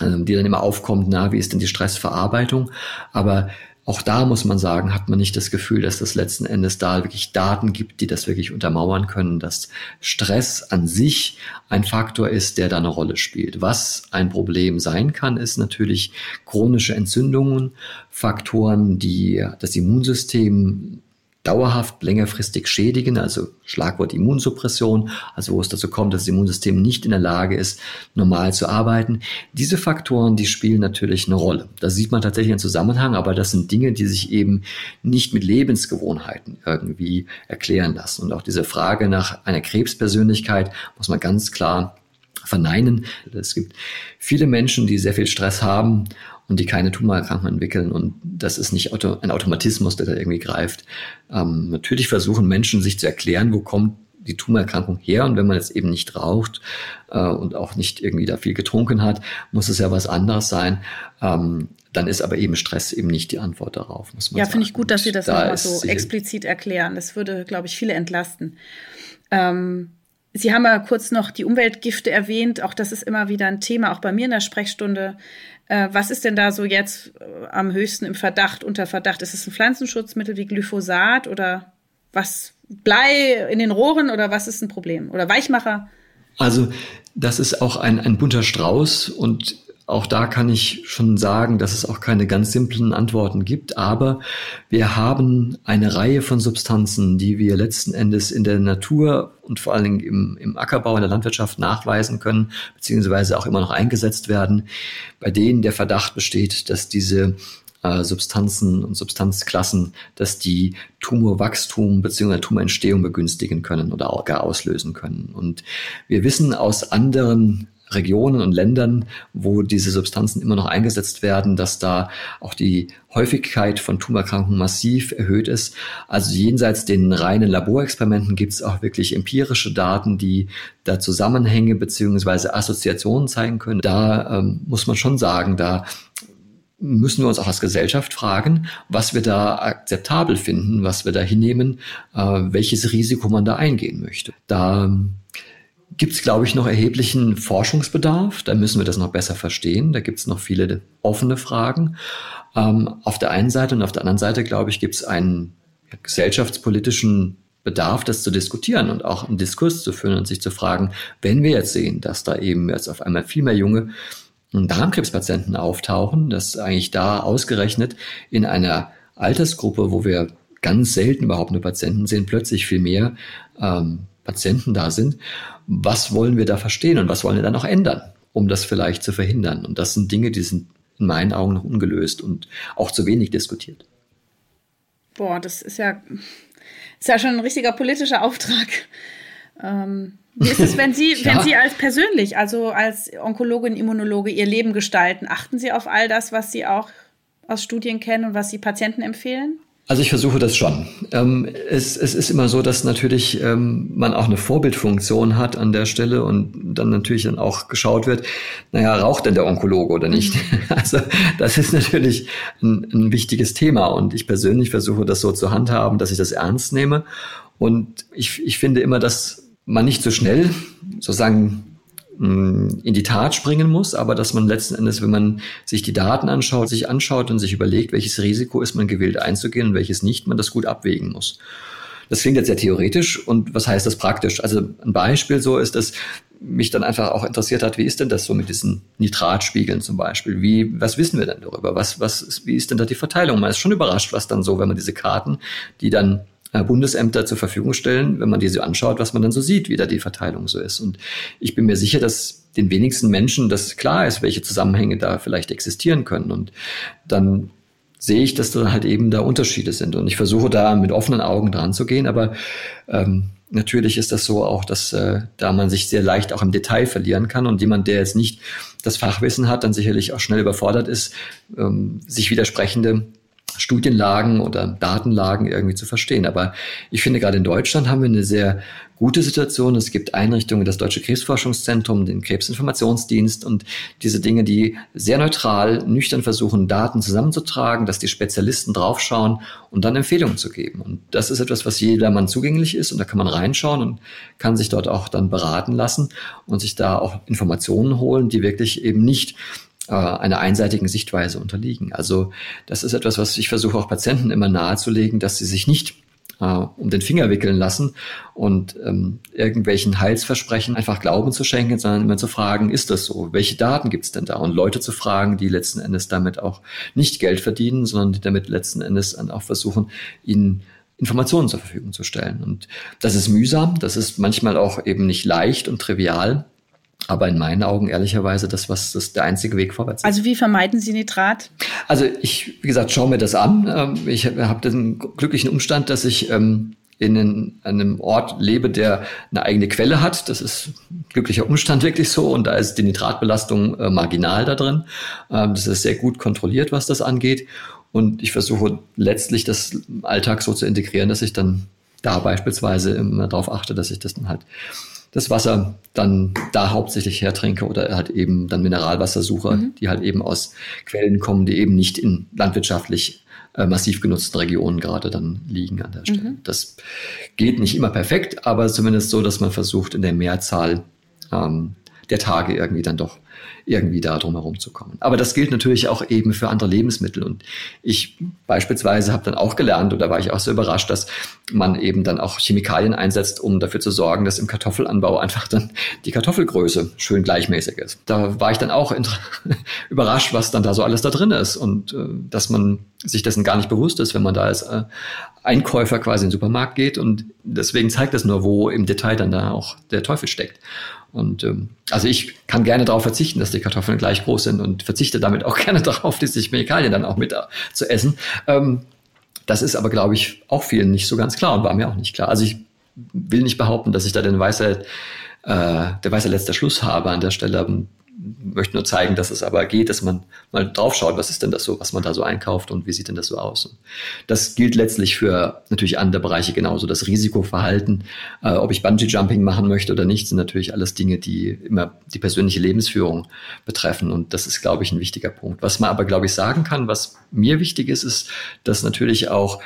die dann immer aufkommt, na, wie ist denn die Stressverarbeitung? Aber auch da muss man sagen, hat man nicht das Gefühl, dass das letzten Endes da wirklich Daten gibt, die das wirklich untermauern können, dass Stress an sich ein Faktor ist, der da eine Rolle spielt. Was ein Problem sein kann, ist natürlich chronische Entzündungen, Faktoren, die das Immunsystem dauerhaft längerfristig schädigen, also Schlagwort Immunsuppression, also wo es dazu kommt, dass das Immunsystem nicht in der Lage ist, normal zu arbeiten. Diese Faktoren, die spielen natürlich eine Rolle. Da sieht man tatsächlich einen Zusammenhang, aber das sind Dinge, die sich eben nicht mit Lebensgewohnheiten irgendwie erklären lassen. Und auch diese Frage nach einer Krebspersönlichkeit muss man ganz klar verneinen. Es gibt viele Menschen, die sehr viel Stress haben und die keine Tumorerkrankung entwickeln. Und das ist nicht Auto, ein Automatismus, der da irgendwie greift. Ähm, natürlich versuchen Menschen sich zu erklären, wo kommt die Tumorerkrankung her. Und wenn man jetzt eben nicht raucht äh, und auch nicht irgendwie da viel getrunken hat, muss es ja was anderes sein. Ähm, dann ist aber eben Stress eben nicht die Antwort darauf, muss man Ja, finde ich gut, dass Sie das da nochmal so explizit erklären. Das würde, glaube ich, viele entlasten. Ähm, Sie haben ja kurz noch die Umweltgifte erwähnt. Auch das ist immer wieder ein Thema, auch bei mir in der Sprechstunde. Äh, was ist denn da so jetzt äh, am höchsten im Verdacht, unter Verdacht? Ist es ein Pflanzenschutzmittel wie Glyphosat oder was? Blei in den Rohren oder was ist ein Problem? Oder Weichmacher? Also, das ist auch ein, ein bunter Strauß und auch da kann ich schon sagen, dass es auch keine ganz simplen Antworten gibt, aber wir haben eine Reihe von Substanzen, die wir letzten Endes in der Natur und vor allen Dingen im, im Ackerbau, in der Landwirtschaft nachweisen können, beziehungsweise auch immer noch eingesetzt werden, bei denen der Verdacht besteht, dass diese äh, Substanzen und Substanzklassen, dass die Tumorwachstum bzw. Tumorentstehung begünstigen können oder auch gar auslösen können. Und wir wissen aus anderen Regionen und Ländern, wo diese Substanzen immer noch eingesetzt werden, dass da auch die Häufigkeit von Tumorerkrankungen massiv erhöht ist. Also jenseits den reinen Laborexperimenten gibt es auch wirklich empirische Daten, die da Zusammenhänge beziehungsweise Assoziationen zeigen können. Da ähm, muss man schon sagen, da müssen wir uns auch als Gesellschaft fragen, was wir da akzeptabel finden, was wir da hinnehmen, äh, welches Risiko man da eingehen möchte. Da gibt es, glaube ich, noch erheblichen Forschungsbedarf. Da müssen wir das noch besser verstehen. Da gibt es noch viele offene Fragen. Ähm, auf der einen Seite und auf der anderen Seite, glaube ich, gibt es einen gesellschaftspolitischen Bedarf, das zu diskutieren und auch einen Diskurs zu führen und sich zu fragen, wenn wir jetzt sehen, dass da eben jetzt auf einmal viel mehr junge Darmkrebspatienten auftauchen, dass eigentlich da ausgerechnet in einer Altersgruppe, wo wir ganz selten überhaupt nur Patienten sehen, plötzlich viel mehr ähm, Patienten da sind. Was wollen wir da verstehen und was wollen wir da noch ändern, um das vielleicht zu verhindern? Und das sind Dinge, die sind in meinen Augen noch ungelöst und auch zu wenig diskutiert. Boah, das ist ja, ist ja schon ein richtiger politischer Auftrag. Ähm, wie ist es, wenn Sie, ja. wenn Sie als persönlich, also als Onkologin, Immunologe Ihr Leben gestalten? Achten Sie auf all das, was Sie auch aus Studien kennen und was Sie Patienten empfehlen? Also ich versuche das schon. Ähm, es, es, ist immer so, dass natürlich ähm, man auch eine Vorbildfunktion hat an der Stelle und dann natürlich dann auch geschaut wird, naja, raucht denn der Onkologe oder nicht? Mhm. Also das ist natürlich ein, ein wichtiges Thema und ich persönlich versuche das so zu handhaben, dass ich das ernst nehme. Und ich, ich finde immer, dass man nicht so schnell sozusagen in die Tat springen muss, aber dass man letzten Endes, wenn man sich die Daten anschaut, sich anschaut und sich überlegt, welches Risiko ist man gewillt einzugehen und welches nicht, man das gut abwägen muss. Das klingt jetzt sehr theoretisch und was heißt das praktisch? Also ein Beispiel so ist, dass mich dann einfach auch interessiert hat, wie ist denn das so mit diesen Nitratspiegeln zum Beispiel? Wie, was wissen wir denn darüber? Was, was, wie ist denn da die Verteilung? Man ist schon überrascht, was dann so, wenn man diese Karten, die dann Bundesämter zur Verfügung stellen, wenn man diese anschaut, was man dann so sieht, wie da die Verteilung so ist. Und ich bin mir sicher, dass den wenigsten Menschen das klar ist, welche Zusammenhänge da vielleicht existieren können. Und dann sehe ich, dass da halt eben da Unterschiede sind. Und ich versuche da mit offenen Augen dran zu gehen, aber ähm, natürlich ist das so auch, dass äh, da man sich sehr leicht auch im Detail verlieren kann und jemand, der jetzt nicht das Fachwissen hat, dann sicherlich auch schnell überfordert ist, ähm, sich widersprechende Studienlagen oder Datenlagen irgendwie zu verstehen. Aber ich finde, gerade in Deutschland haben wir eine sehr gute Situation. Es gibt Einrichtungen, das Deutsche Krebsforschungszentrum, den Krebsinformationsdienst und diese Dinge, die sehr neutral, nüchtern versuchen, Daten zusammenzutragen, dass die Spezialisten draufschauen und dann Empfehlungen zu geben. Und das ist etwas, was jedermann zugänglich ist und da kann man reinschauen und kann sich dort auch dann beraten lassen und sich da auch Informationen holen, die wirklich eben nicht äh, einer einseitigen Sichtweise unterliegen. Also das ist etwas, was ich versuche auch Patienten immer nahezulegen, dass sie sich nicht äh, um den Finger wickeln lassen und ähm, irgendwelchen Heilsversprechen einfach Glauben zu schenken, sondern immer zu fragen, ist das so? Welche Daten gibt's denn da? Und Leute zu fragen, die letzten Endes damit auch nicht Geld verdienen, sondern die damit letzten Endes dann auch versuchen, ihnen Informationen zur Verfügung zu stellen. Und das ist mühsam, das ist manchmal auch eben nicht leicht und trivial, aber in meinen Augen ehrlicherweise das, was das der einzige Weg vorwärts ist. Also wie vermeiden Sie Nitrat? Also ich, wie gesagt, schaue mir das an. Ähm, ich habe den glücklichen Umstand, dass ich ähm, in einem Ort lebe, der eine eigene Quelle hat. Das ist ein glücklicher Umstand wirklich so und da ist die Nitratbelastung äh, marginal da drin. Ähm, das ist sehr gut kontrolliert, was das angeht. Und ich versuche letztlich das Alltag so zu integrieren, dass ich dann da beispielsweise immer darauf achte, dass ich das dann halt das Wasser dann da hauptsächlich hertrinke oder halt eben dann Mineralwasser suche, mhm. die halt eben aus Quellen kommen, die eben nicht in landwirtschaftlich äh, massiv genutzten Regionen gerade dann liegen an der Stelle. Mhm. Das geht nicht immer perfekt, aber zumindest so, dass man versucht, in der Mehrzahl ähm, der Tage irgendwie dann doch irgendwie da drum herum zu kommen. Aber das gilt natürlich auch eben für andere Lebensmittel. Und ich beispielsweise habe dann auch gelernt, oder war ich auch so überrascht, dass man eben dann auch Chemikalien einsetzt, um dafür zu sorgen, dass im Kartoffelanbau einfach dann die Kartoffelgröße schön gleichmäßig ist. Da war ich dann auch überrascht, was dann da so alles da drin ist und äh, dass man sich dessen gar nicht bewusst ist, wenn man da als äh, Einkäufer quasi in den Supermarkt geht. Und deswegen zeigt das nur, wo im Detail dann da auch der Teufel steckt. Und ähm, also ich kann gerne darauf verzichten, dass die Kartoffeln gleich groß sind und verzichte damit auch gerne darauf, diese Chemikalien dann auch mit zu essen. Ähm, das ist aber, glaube ich, auch vielen nicht so ganz klar und war mir auch nicht klar. Also ich will nicht behaupten, dass ich da den weiße, äh, der weiße letzter Schluss habe an der Stelle möchte nur zeigen, dass es aber geht, dass man mal draufschaut, was ist denn das so, was man da so einkauft und wie sieht denn das so aus. Und das gilt letztlich für natürlich andere Bereiche genauso. Das Risikoverhalten, äh, ob ich Bungee-Jumping machen möchte oder nicht, sind natürlich alles Dinge, die immer die persönliche Lebensführung betreffen. Und das ist, glaube ich, ein wichtiger Punkt. Was man aber, glaube ich, sagen kann, was mir wichtig ist, ist, dass natürlich auch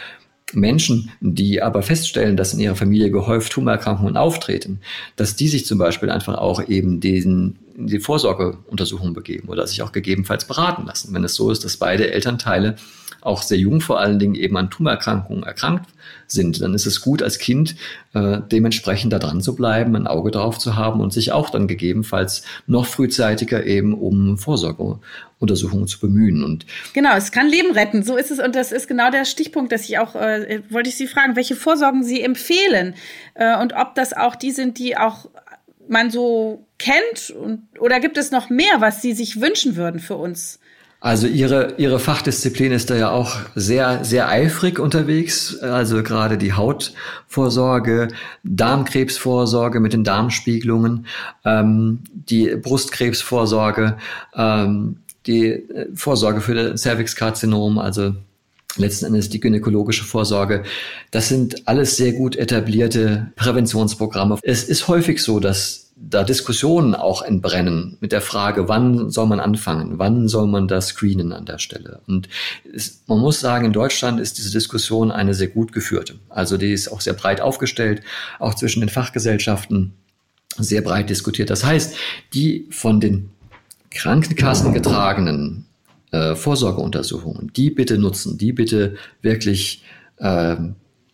Menschen, die aber feststellen, dass in ihrer Familie gehäuft Tumorerkrankungen auftreten, dass die sich zum Beispiel einfach auch eben diesen, die Vorsorgeuntersuchung begeben oder sich auch gegebenenfalls beraten lassen. Wenn es so ist, dass beide Elternteile auch sehr jung vor allen Dingen eben an Tumorerkrankungen erkrankt sind, dann ist es gut als Kind äh, dementsprechend da dran zu bleiben, ein Auge drauf zu haben und sich auch dann gegebenenfalls noch frühzeitiger eben um Vorsorgeuntersuchungen zu bemühen. Und genau, es kann Leben retten. So ist es und das ist genau der Stichpunkt, dass ich auch äh, wollte ich Sie fragen, welche Vorsorgen Sie empfehlen äh, und ob das auch die sind, die auch man so kennt und, oder gibt es noch mehr, was Sie sich wünschen würden für uns? Also ihre, ihre Fachdisziplin ist da ja auch sehr, sehr eifrig unterwegs. Also gerade die Hautvorsorge, Darmkrebsvorsorge mit den Darmspiegelungen, ähm, die Brustkrebsvorsorge, ähm, die äh, Vorsorge für das Cervixkarzinom, also letzten Endes die gynäkologische Vorsorge. Das sind alles sehr gut etablierte Präventionsprogramme. Es ist häufig so, dass da Diskussionen auch entbrennen mit der Frage, wann soll man anfangen, wann soll man das screenen an der Stelle. Und es, man muss sagen, in Deutschland ist diese Diskussion eine sehr gut geführte. Also die ist auch sehr breit aufgestellt, auch zwischen den Fachgesellschaften sehr breit diskutiert. Das heißt, die von den Krankenkassen getragenen äh, Vorsorgeuntersuchungen, die bitte nutzen, die bitte wirklich äh,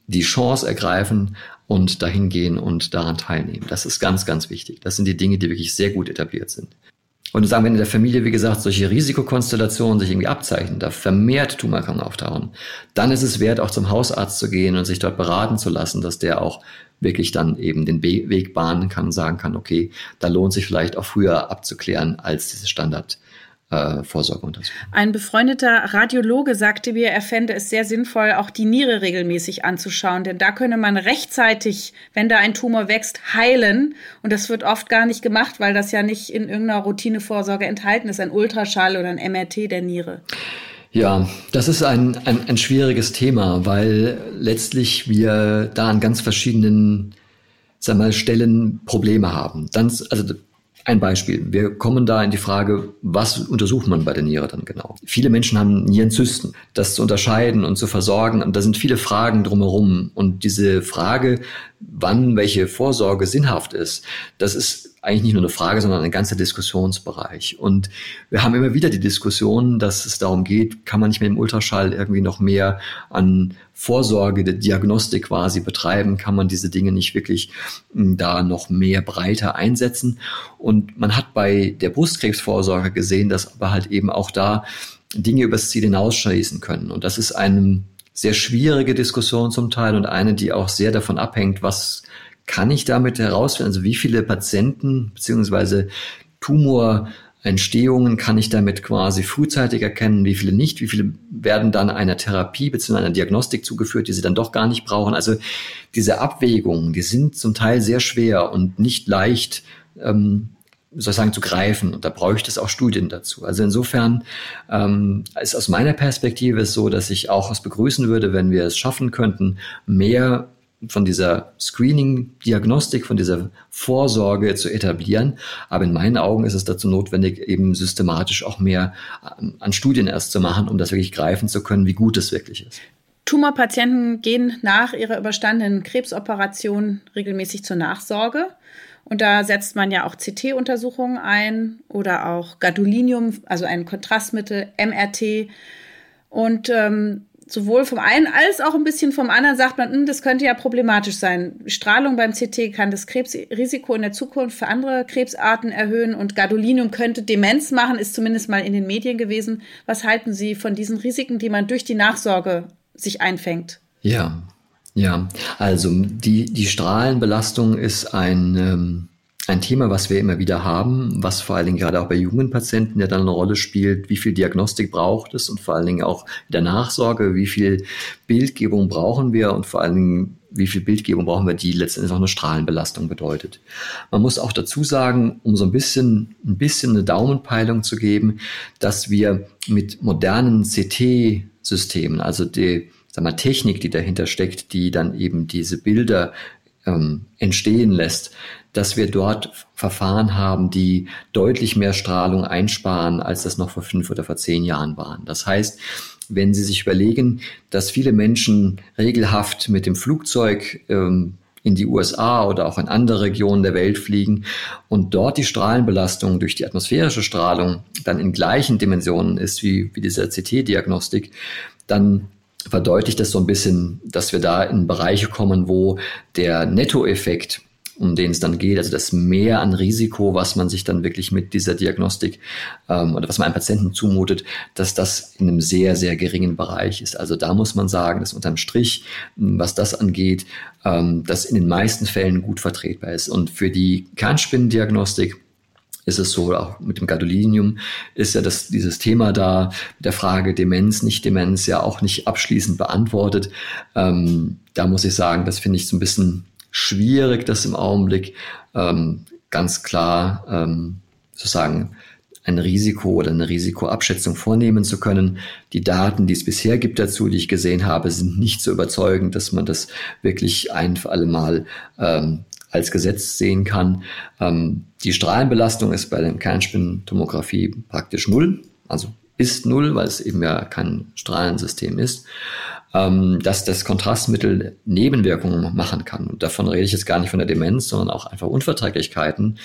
die Chance ergreifen, und dahin gehen und daran teilnehmen. Das ist ganz, ganz wichtig. Das sind die Dinge, die wirklich sehr gut etabliert sind. Und sagen, wenn in der Familie, wie gesagt, solche Risikokonstellationen sich irgendwie abzeichnen, da vermehrt Tumorerkrankungen auftauchen, dann ist es wert, auch zum Hausarzt zu gehen und sich dort beraten zu lassen, dass der auch wirklich dann eben den Weg bahnen kann und sagen kann, okay, da lohnt sich vielleicht auch früher abzuklären als diese Standard äh. Ein befreundeter Radiologe sagte mir, er fände es sehr sinnvoll, auch die Niere regelmäßig anzuschauen, denn da könne man rechtzeitig, wenn da ein Tumor wächst, heilen. Und das wird oft gar nicht gemacht, weil das ja nicht in irgendeiner Routinevorsorge enthalten ist, ein Ultraschall oder ein MRT der Niere. Ja, das ist ein, ein, ein schwieriges Thema, weil letztlich wir da an ganz verschiedenen sag mal, Stellen Probleme haben. Dann, also ein Beispiel. Wir kommen da in die Frage, was untersucht man bei der Niere dann genau? Viele Menschen haben Nierenzysten. Das zu unterscheiden und zu versorgen, und da sind viele Fragen drumherum. Und diese Frage, wann welche Vorsorge sinnhaft ist, das ist eigentlich nicht nur eine Frage, sondern ein ganzer Diskussionsbereich. Und wir haben immer wieder die Diskussion, dass es darum geht, kann man nicht mit dem Ultraschall irgendwie noch mehr an Vorsorge, der Diagnostik quasi betreiben, kann man diese Dinge nicht wirklich hm, da noch mehr breiter einsetzen. Und man hat bei der Brustkrebsvorsorge gesehen, dass aber halt eben auch da Dinge übers Ziel hinausschießen können. Und das ist eine sehr schwierige Diskussion zum Teil und eine, die auch sehr davon abhängt, was kann ich damit herausfinden, also wie viele Patienten beziehungsweise Tumorentstehungen kann ich damit quasi frühzeitig erkennen, wie viele nicht, wie viele werden dann einer Therapie bzw. einer Diagnostik zugeführt, die sie dann doch gar nicht brauchen. Also diese Abwägungen, die sind zum Teil sehr schwer und nicht leicht ähm, sozusagen zu greifen. Und da bräuchte es auch Studien dazu. Also insofern ähm, ist aus meiner Perspektive so, dass ich auch es begrüßen würde, wenn wir es schaffen könnten, mehr von dieser Screening-Diagnostik, von dieser Vorsorge zu etablieren. Aber in meinen Augen ist es dazu notwendig, eben systematisch auch mehr ähm, an Studien erst zu machen, um das wirklich greifen zu können, wie gut es wirklich ist. Tumorpatienten gehen nach ihrer überstandenen Krebsoperation regelmäßig zur Nachsorge. Und da setzt man ja auch CT-Untersuchungen ein oder auch Gadolinium, also ein Kontrastmittel, MRT. Und ähm, sowohl vom einen als auch ein bisschen vom anderen sagt man, hm, das könnte ja problematisch sein. Strahlung beim CT kann das Krebsrisiko in der Zukunft für andere Krebsarten erhöhen und Gadolinium könnte Demenz machen, ist zumindest mal in den Medien gewesen. Was halten Sie von diesen Risiken, die man durch die Nachsorge sich einfängt? Ja, ja. Also die, die Strahlenbelastung ist ein, ähm, ein Thema, was wir immer wieder haben, was vor allen Dingen gerade auch bei jungen Patienten ja dann eine Rolle spielt, wie viel Diagnostik braucht es und vor allen Dingen auch der Nachsorge, wie viel Bildgebung brauchen wir und vor allen Dingen, wie viel Bildgebung brauchen wir, die letztendlich auch eine Strahlenbelastung bedeutet. Man muss auch dazu sagen, um so ein bisschen, ein bisschen eine Daumenpeilung zu geben, dass wir mit modernen CT-Systemen, also die sag mal, Technik, die dahinter steckt, die dann eben diese Bilder ähm, entstehen lässt, dass wir dort Verfahren haben, die deutlich mehr Strahlung einsparen, als das noch vor fünf oder vor zehn Jahren waren. Das heißt, wenn Sie sich überlegen, dass viele Menschen regelhaft mit dem Flugzeug ähm, in die USA oder auch in andere Regionen der Welt fliegen und dort die Strahlenbelastung durch die atmosphärische Strahlung dann in gleichen Dimensionen ist wie, wie dieser CT-Diagnostik, dann verdeutlicht das so ein bisschen, dass wir da in Bereiche kommen, wo der Nettoeffekt um den es dann geht, also das Mehr an Risiko, was man sich dann wirklich mit dieser Diagnostik ähm, oder was man einem Patienten zumutet, dass das in einem sehr, sehr geringen Bereich ist. Also da muss man sagen, dass unterm Strich, was das angeht, ähm, das in den meisten Fällen gut vertretbar ist. Und für die Kernspinnendiagnostik ist es so, auch mit dem Gadolinium ist ja das, dieses Thema da der Frage Demenz, nicht Demenz ja auch nicht abschließend beantwortet. Ähm, da muss ich sagen, das finde ich so ein bisschen schwierig, das im Augenblick ähm, ganz klar ähm, sozusagen ein Risiko oder eine Risikoabschätzung vornehmen zu können. Die Daten, die es bisher gibt dazu, die ich gesehen habe, sind nicht so überzeugend, dass man das wirklich ein für alle Mal ähm, als Gesetz sehen kann. Ähm, die Strahlenbelastung ist bei der Kernspintomographie praktisch null, also ist null, weil es eben ja kein Strahlensystem ist ähm, dass das Kontrastmittel Nebenwirkungen machen kann. Und davon rede ich jetzt gar nicht von der Demenz, sondern auch einfach Unverträglichkeiten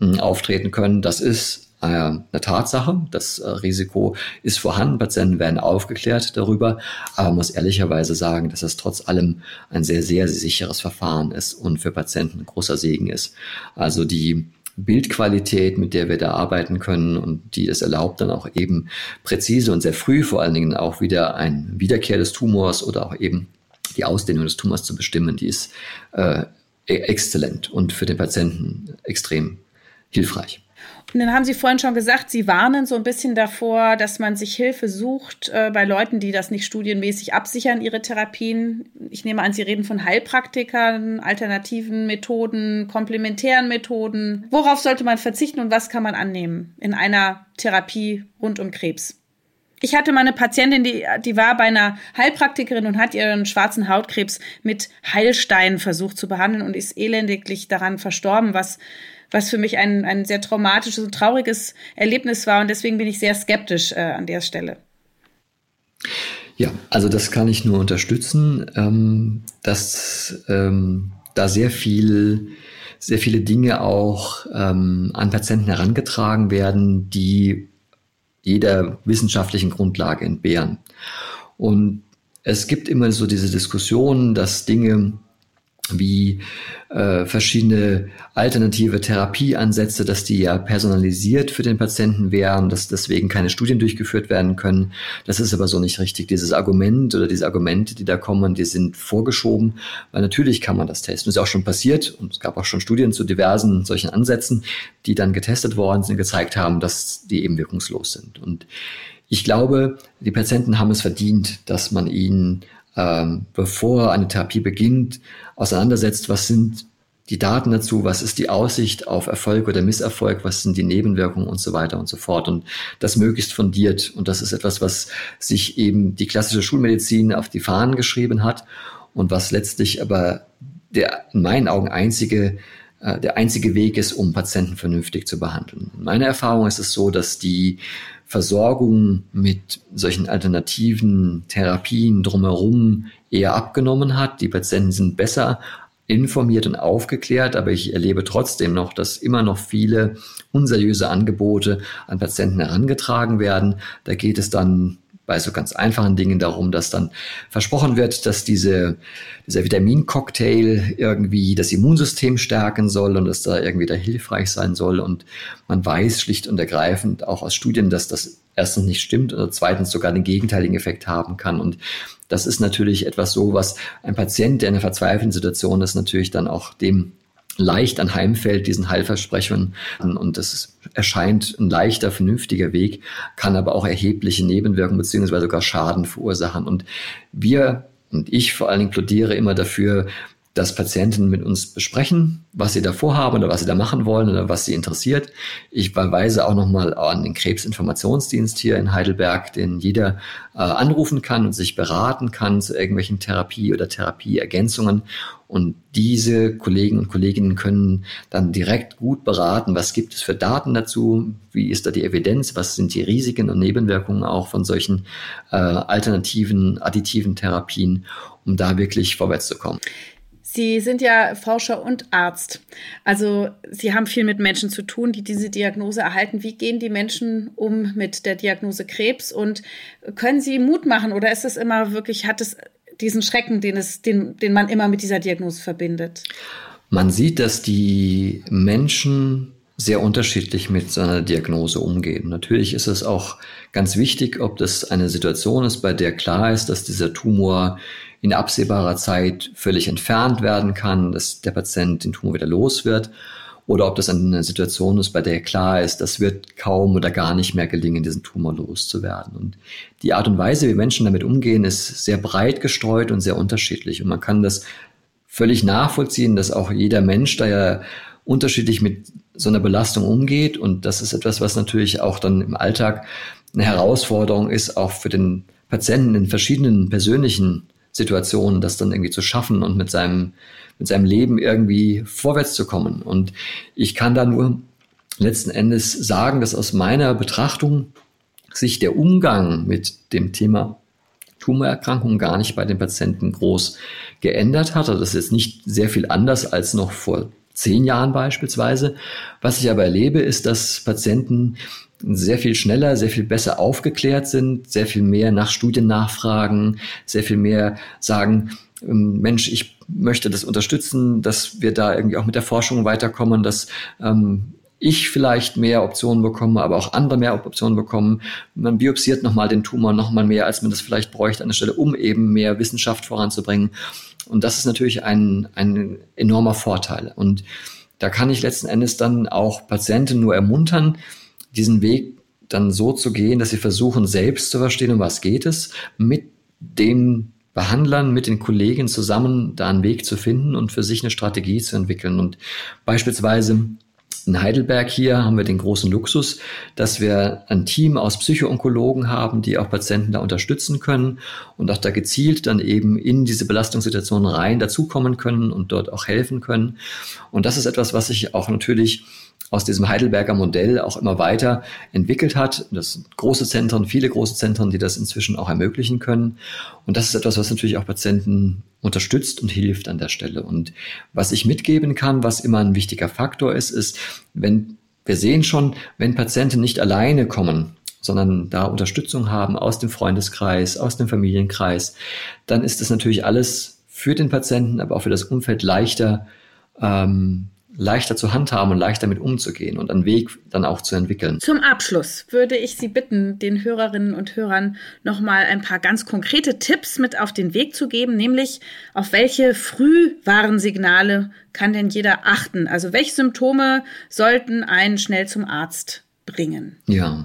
äh, auftreten können. Das ist äh, eine Tatsache. Das äh, Risiko ist vorhanden. Patienten werden aufgeklärt darüber. Aber man muss ehrlicherweise sagen, dass es trotz allem ein sehr, sehr sicheres Verfahren ist und für Patienten ein großer Segen ist. Also die Bildqualität, mit der wir da arbeiten können und die es erlaubt, dann auch eben präzise und sehr früh vor allen Dingen auch wieder ein Wiederkehr des Tumors oder auch eben die Ausdehnung des Tumors zu bestimmen, die ist äh, e-, exzellent und für den Patienten extrem hilfreich. Und dann haben Sie vorhin schon gesagt, Sie warnen so ein bisschen davor, dass man sich Hilfe sucht äh, bei Leuten, die das nicht studienmäßig absichern, ihre Therapien. Ich nehme an, Sie reden von Heilpraktikern, alternativen Methoden, komplementären Methoden. Worauf sollte man verzichten und was kann man annehmen in einer Therapie rund um Krebs? Ich hatte mal eine Patientin, die, die war bei einer Heilpraktikerin und hat ihren schwarzen Hautkrebs mit Heilsteinen versucht zu behandeln und ist elendiglich daran verstorben, was was für mich ein, ein sehr traumatisches und trauriges Erlebnis war. Und deswegen bin ich sehr skeptisch äh, an der Stelle. Ja, also das kann ich nur unterstützen, ähm, dass ähm, da sehr viel, sehr viele Dinge auch ähm, an Patienten herangetragen werden, die jeder wissenschaftlichen Grundlage entbehren. Und es gibt immer so diese Diskussion, dass Dinge wie äh, verschiedene alternative Therapieansätze, dass die ja personalisiert für den Patienten wären, dass deswegen keine Studien durchgeführt werden können. Das ist aber so nicht richtig. Dieses Argument oder diese Argumente, die da kommen, die sind vorgeschoben, weil natürlich kann man das testen. Das ist auch schon passiert und es gab auch schon Studien zu diversen solchen Ansätzen, die dann getestet worden sind, gezeigt haben, dass die eben wirkungslos sind. Und ich glaube, die Patienten haben es verdient, dass man ihnen ähm, bevor eine Therapie beginnt, auseinandersetzt, was sind die Daten dazu, was ist die Aussicht auf Erfolg oder Misserfolg, was sind die Nebenwirkungen und so weiter und so fort. Und das möglichst fundiert. Und das ist etwas, was sich eben die klassische Schulmedizin auf die Fahnen geschrieben hat und was letztlich aber der in meinen Augen einzige äh, der einzige Weg ist, um Patienten vernünftig zu behandeln. In meiner Erfahrung ist es so, dass die Versorgung mit solchen alternativen Therapien drumherum eher abgenommen hat. Die Patienten sind besser informiert und aufgeklärt, aber ich erlebe trotzdem noch, dass immer noch viele unseriöse Angebote an Patienten herangetragen werden. Da geht es dann bei so ganz einfachen Dingen darum, dass dann versprochen wird, dass diese, dieser Vitamincocktail irgendwie das Immunsystem stärken soll und dass da irgendwie da hilfreich sein soll. Und man weiß schlicht und ergreifend auch aus Studien, dass das erstens nicht stimmt oder zweitens sogar den gegenteiligen Effekt haben kann. Und das ist natürlich etwas so, was ein Patient, der in einer verzweifelten Situation ist, natürlich dann auch dem leicht anheimfällt, diesen Heilversprechen. Und das erscheint ein leichter, vernünftiger Weg, kann aber auch erhebliche Nebenwirkungen beziehungsweise sogar Schaden verursachen. Und wir und ich vor allen Dingen plädiere immer dafür, dass Patienten mit uns besprechen, was sie davor haben oder was sie da machen wollen oder was sie interessiert. Ich verweise auch nochmal an den Krebsinformationsdienst hier in Heidelberg, den jeder äh, anrufen kann und sich beraten kann zu irgendwelchen Therapie- oder Therapieergänzungen. Und diese Kollegen und Kolleginnen können dann direkt gut beraten, was gibt es für Daten dazu, wie ist da die Evidenz, was sind die Risiken und Nebenwirkungen auch von solchen äh, alternativen, additiven Therapien, um da wirklich vorwärts zu kommen. Sie sind ja Forscher und Arzt. Also Sie haben viel mit Menschen zu tun, die diese Diagnose erhalten. Wie gehen die Menschen um mit der Diagnose Krebs und können Sie Mut machen oder ist es immer wirklich, hat es diesen Schrecken, den, es, den, den man immer mit dieser Diagnose verbindet? Man sieht, dass die Menschen sehr unterschiedlich mit so einer Diagnose umgehen. Natürlich ist es auch ganz wichtig, ob das eine Situation ist, bei der klar ist, dass dieser Tumor in absehbarer Zeit völlig entfernt werden kann, dass der Patient den Tumor wieder los wird, oder ob das eine Situation ist, bei der klar ist, das wird kaum oder gar nicht mehr gelingen, diesen Tumor loszuwerden. Und die Art und Weise, wie Menschen damit umgehen, ist sehr breit gestreut und sehr unterschiedlich. Und man kann das völlig nachvollziehen, dass auch jeder Mensch da ja unterschiedlich mit so einer Belastung umgeht. Und das ist etwas, was natürlich auch dann im Alltag eine Herausforderung ist, auch für den Patienten in verschiedenen persönlichen Situationen, das dann irgendwie zu schaffen und mit seinem, mit seinem Leben irgendwie vorwärts zu kommen. Und ich kann da nur letzten Endes sagen, dass aus meiner Betrachtung sich der Umgang mit dem Thema Tumorerkrankung gar nicht bei den Patienten groß geändert hat. Also das ist jetzt nicht sehr viel anders als noch vor zehn Jahren beispielsweise. Was ich aber erlebe, ist, dass Patienten sehr viel schneller, sehr viel besser aufgeklärt sind, sehr viel mehr nach Studien nachfragen, sehr viel mehr sagen, ähm, Mensch, ich möchte das unterstützen, dass wir da irgendwie auch mit der Forschung weiterkommen, dass ähm, ich vielleicht mehr Optionen bekomme, aber auch andere mehr Optionen bekommen. Man biopsiert nochmal den Tumor nochmal mehr, als man das vielleicht bräuchte an der Stelle, um eben mehr Wissenschaft voranzubringen. Und das ist natürlich ein, ein enormer Vorteil. Und da kann ich letzten Endes dann auch Patienten nur ermuntern, diesen Weg dann so zu gehen, dass sie versuchen, selbst zu verstehen, um was geht es, mit den Behandlern, mit den Kollegen zusammen da einen Weg zu finden und für sich eine Strategie zu entwickeln. Und beispielsweise in Heidelberg hier haben wir den großen Luxus, dass wir ein Team aus Psychoonkologen haben, die auch Patienten da unterstützen können und auch da gezielt dann eben in diese Belastungssituation rein dazukommen können und dort auch helfen können. Und das ist etwas, was sich auch natürlich aus diesem Heidelberger Modell auch immer weiter entwickelt hat. Das sind große Zentren, viele große Zentren, die das inzwischen auch ermöglichen können. Und das ist etwas, was natürlich auch Patienten unterstützt und hilft an der Stelle. Und was ich mitgeben kann, was immer ein wichtiger Faktor ist, ist, wenn wir sehen schon, wenn Patienten nicht alleine kommen, sondern da Unterstützung haben aus dem Freundeskreis, aus dem Familienkreis, dann ist das natürlich alles für den Patienten, aber auch für das Umfeld leichter ähm, leichter zu handhaben und leichter mit umzugehen und einen Weg dann auch zu entwickeln. Zum Abschluss würde ich Sie bitten, den Hörerinnen und Hörern nochmal ein paar ganz konkrete Tipps mit auf den Weg zu geben, nämlich auf welche Frühwarnsignale kann denn jeder achten? Also welche Symptome sollten einen schnell zum Arzt bringen? Ja,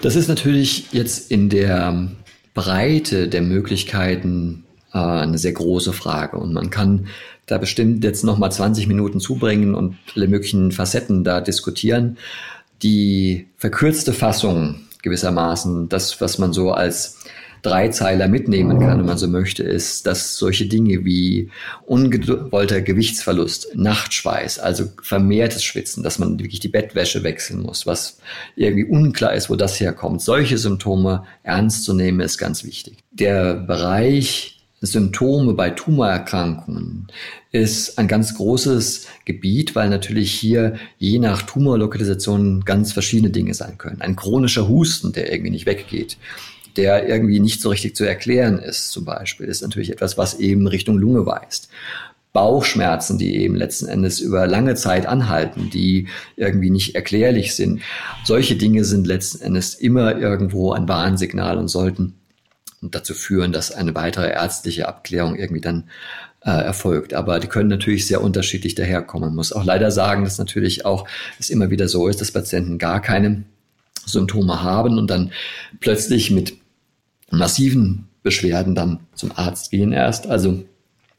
das ist natürlich jetzt in der Breite der Möglichkeiten äh, eine sehr große Frage und man kann da bestimmt jetzt nochmal 20 Minuten zubringen und alle möglichen Facetten da diskutieren. Die verkürzte Fassung gewissermaßen, das, was man so als Dreizeiler mitnehmen kann, wenn man so möchte, ist, dass solche Dinge wie ungewollter Gewichtsverlust, Nachtschweiß, also vermehrtes Schwitzen, dass man wirklich die Bettwäsche wechseln muss, was irgendwie unklar ist, wo das herkommt. Solche Symptome ernst zu nehmen, ist ganz wichtig. Der Bereich Symptome bei Tumorerkrankungen ist ein ganz großes Gebiet, weil natürlich hier je nach Tumorlokalisation ganz verschiedene Dinge sein können. Ein chronischer Husten, der irgendwie nicht weggeht, der irgendwie nicht so richtig zu erklären ist, zum Beispiel, ist natürlich etwas, was eben Richtung Lunge weist. Bauchschmerzen, die eben letzten Endes über lange Zeit anhalten, die irgendwie nicht erklärlich sind. Solche Dinge sind letzten Endes immer irgendwo ein Warnsignal und sollten dazu führen, dass eine weitere ärztliche Abklärung irgendwie dann äh, erfolgt. Aber die können natürlich sehr unterschiedlich daherkommen. Man muss auch leider sagen, dass natürlich auch es immer wieder so ist, dass Patienten gar keine Symptome haben und dann plötzlich mit massiven Beschwerden dann zum Arzt gehen erst. Also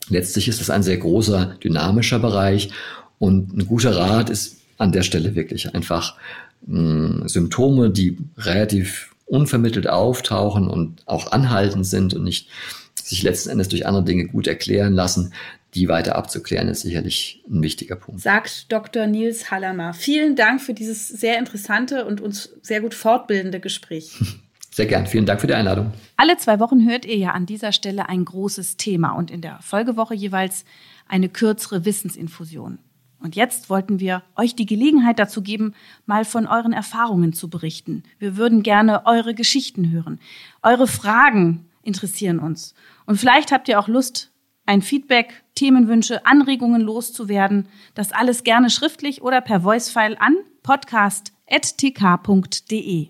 Letztlich ist es ein sehr großer, dynamischer Bereich und ein guter Rat ist an der Stelle wirklich einfach mh, hm, Symptome, die relativ unvermittelt auftauchen und auch anhaltend sind und nicht sich letzten Endes durch andere Dinge gut erklären lassen, die weiter abzuklären, ist sicherlich ein wichtiger Punkt. Sagt Dr. Nils Hallermer. Vielen Dank für dieses sehr interessante und uns sehr gut fortbildende Gespräch. Sehr gern. Vielen Dank für die Einladung. Alle zwei Wochen hört ihr ja an dieser Stelle ein großes Thema und in der Folgewoche jeweils eine kürzere Wissensinfusion. Und jetzt wollten wir euch die Gelegenheit dazu geben, mal von euren Erfahrungen zu berichten. Wir würden gerne eure Geschichten hören. Eure Fragen interessieren uns. Und vielleicht habt ihr auch Lust, ein Feedback, Themenwünsche, Anregungen loszuwerden. Das alles gerne schriftlich oder per Voicefile an podcast.tk.de.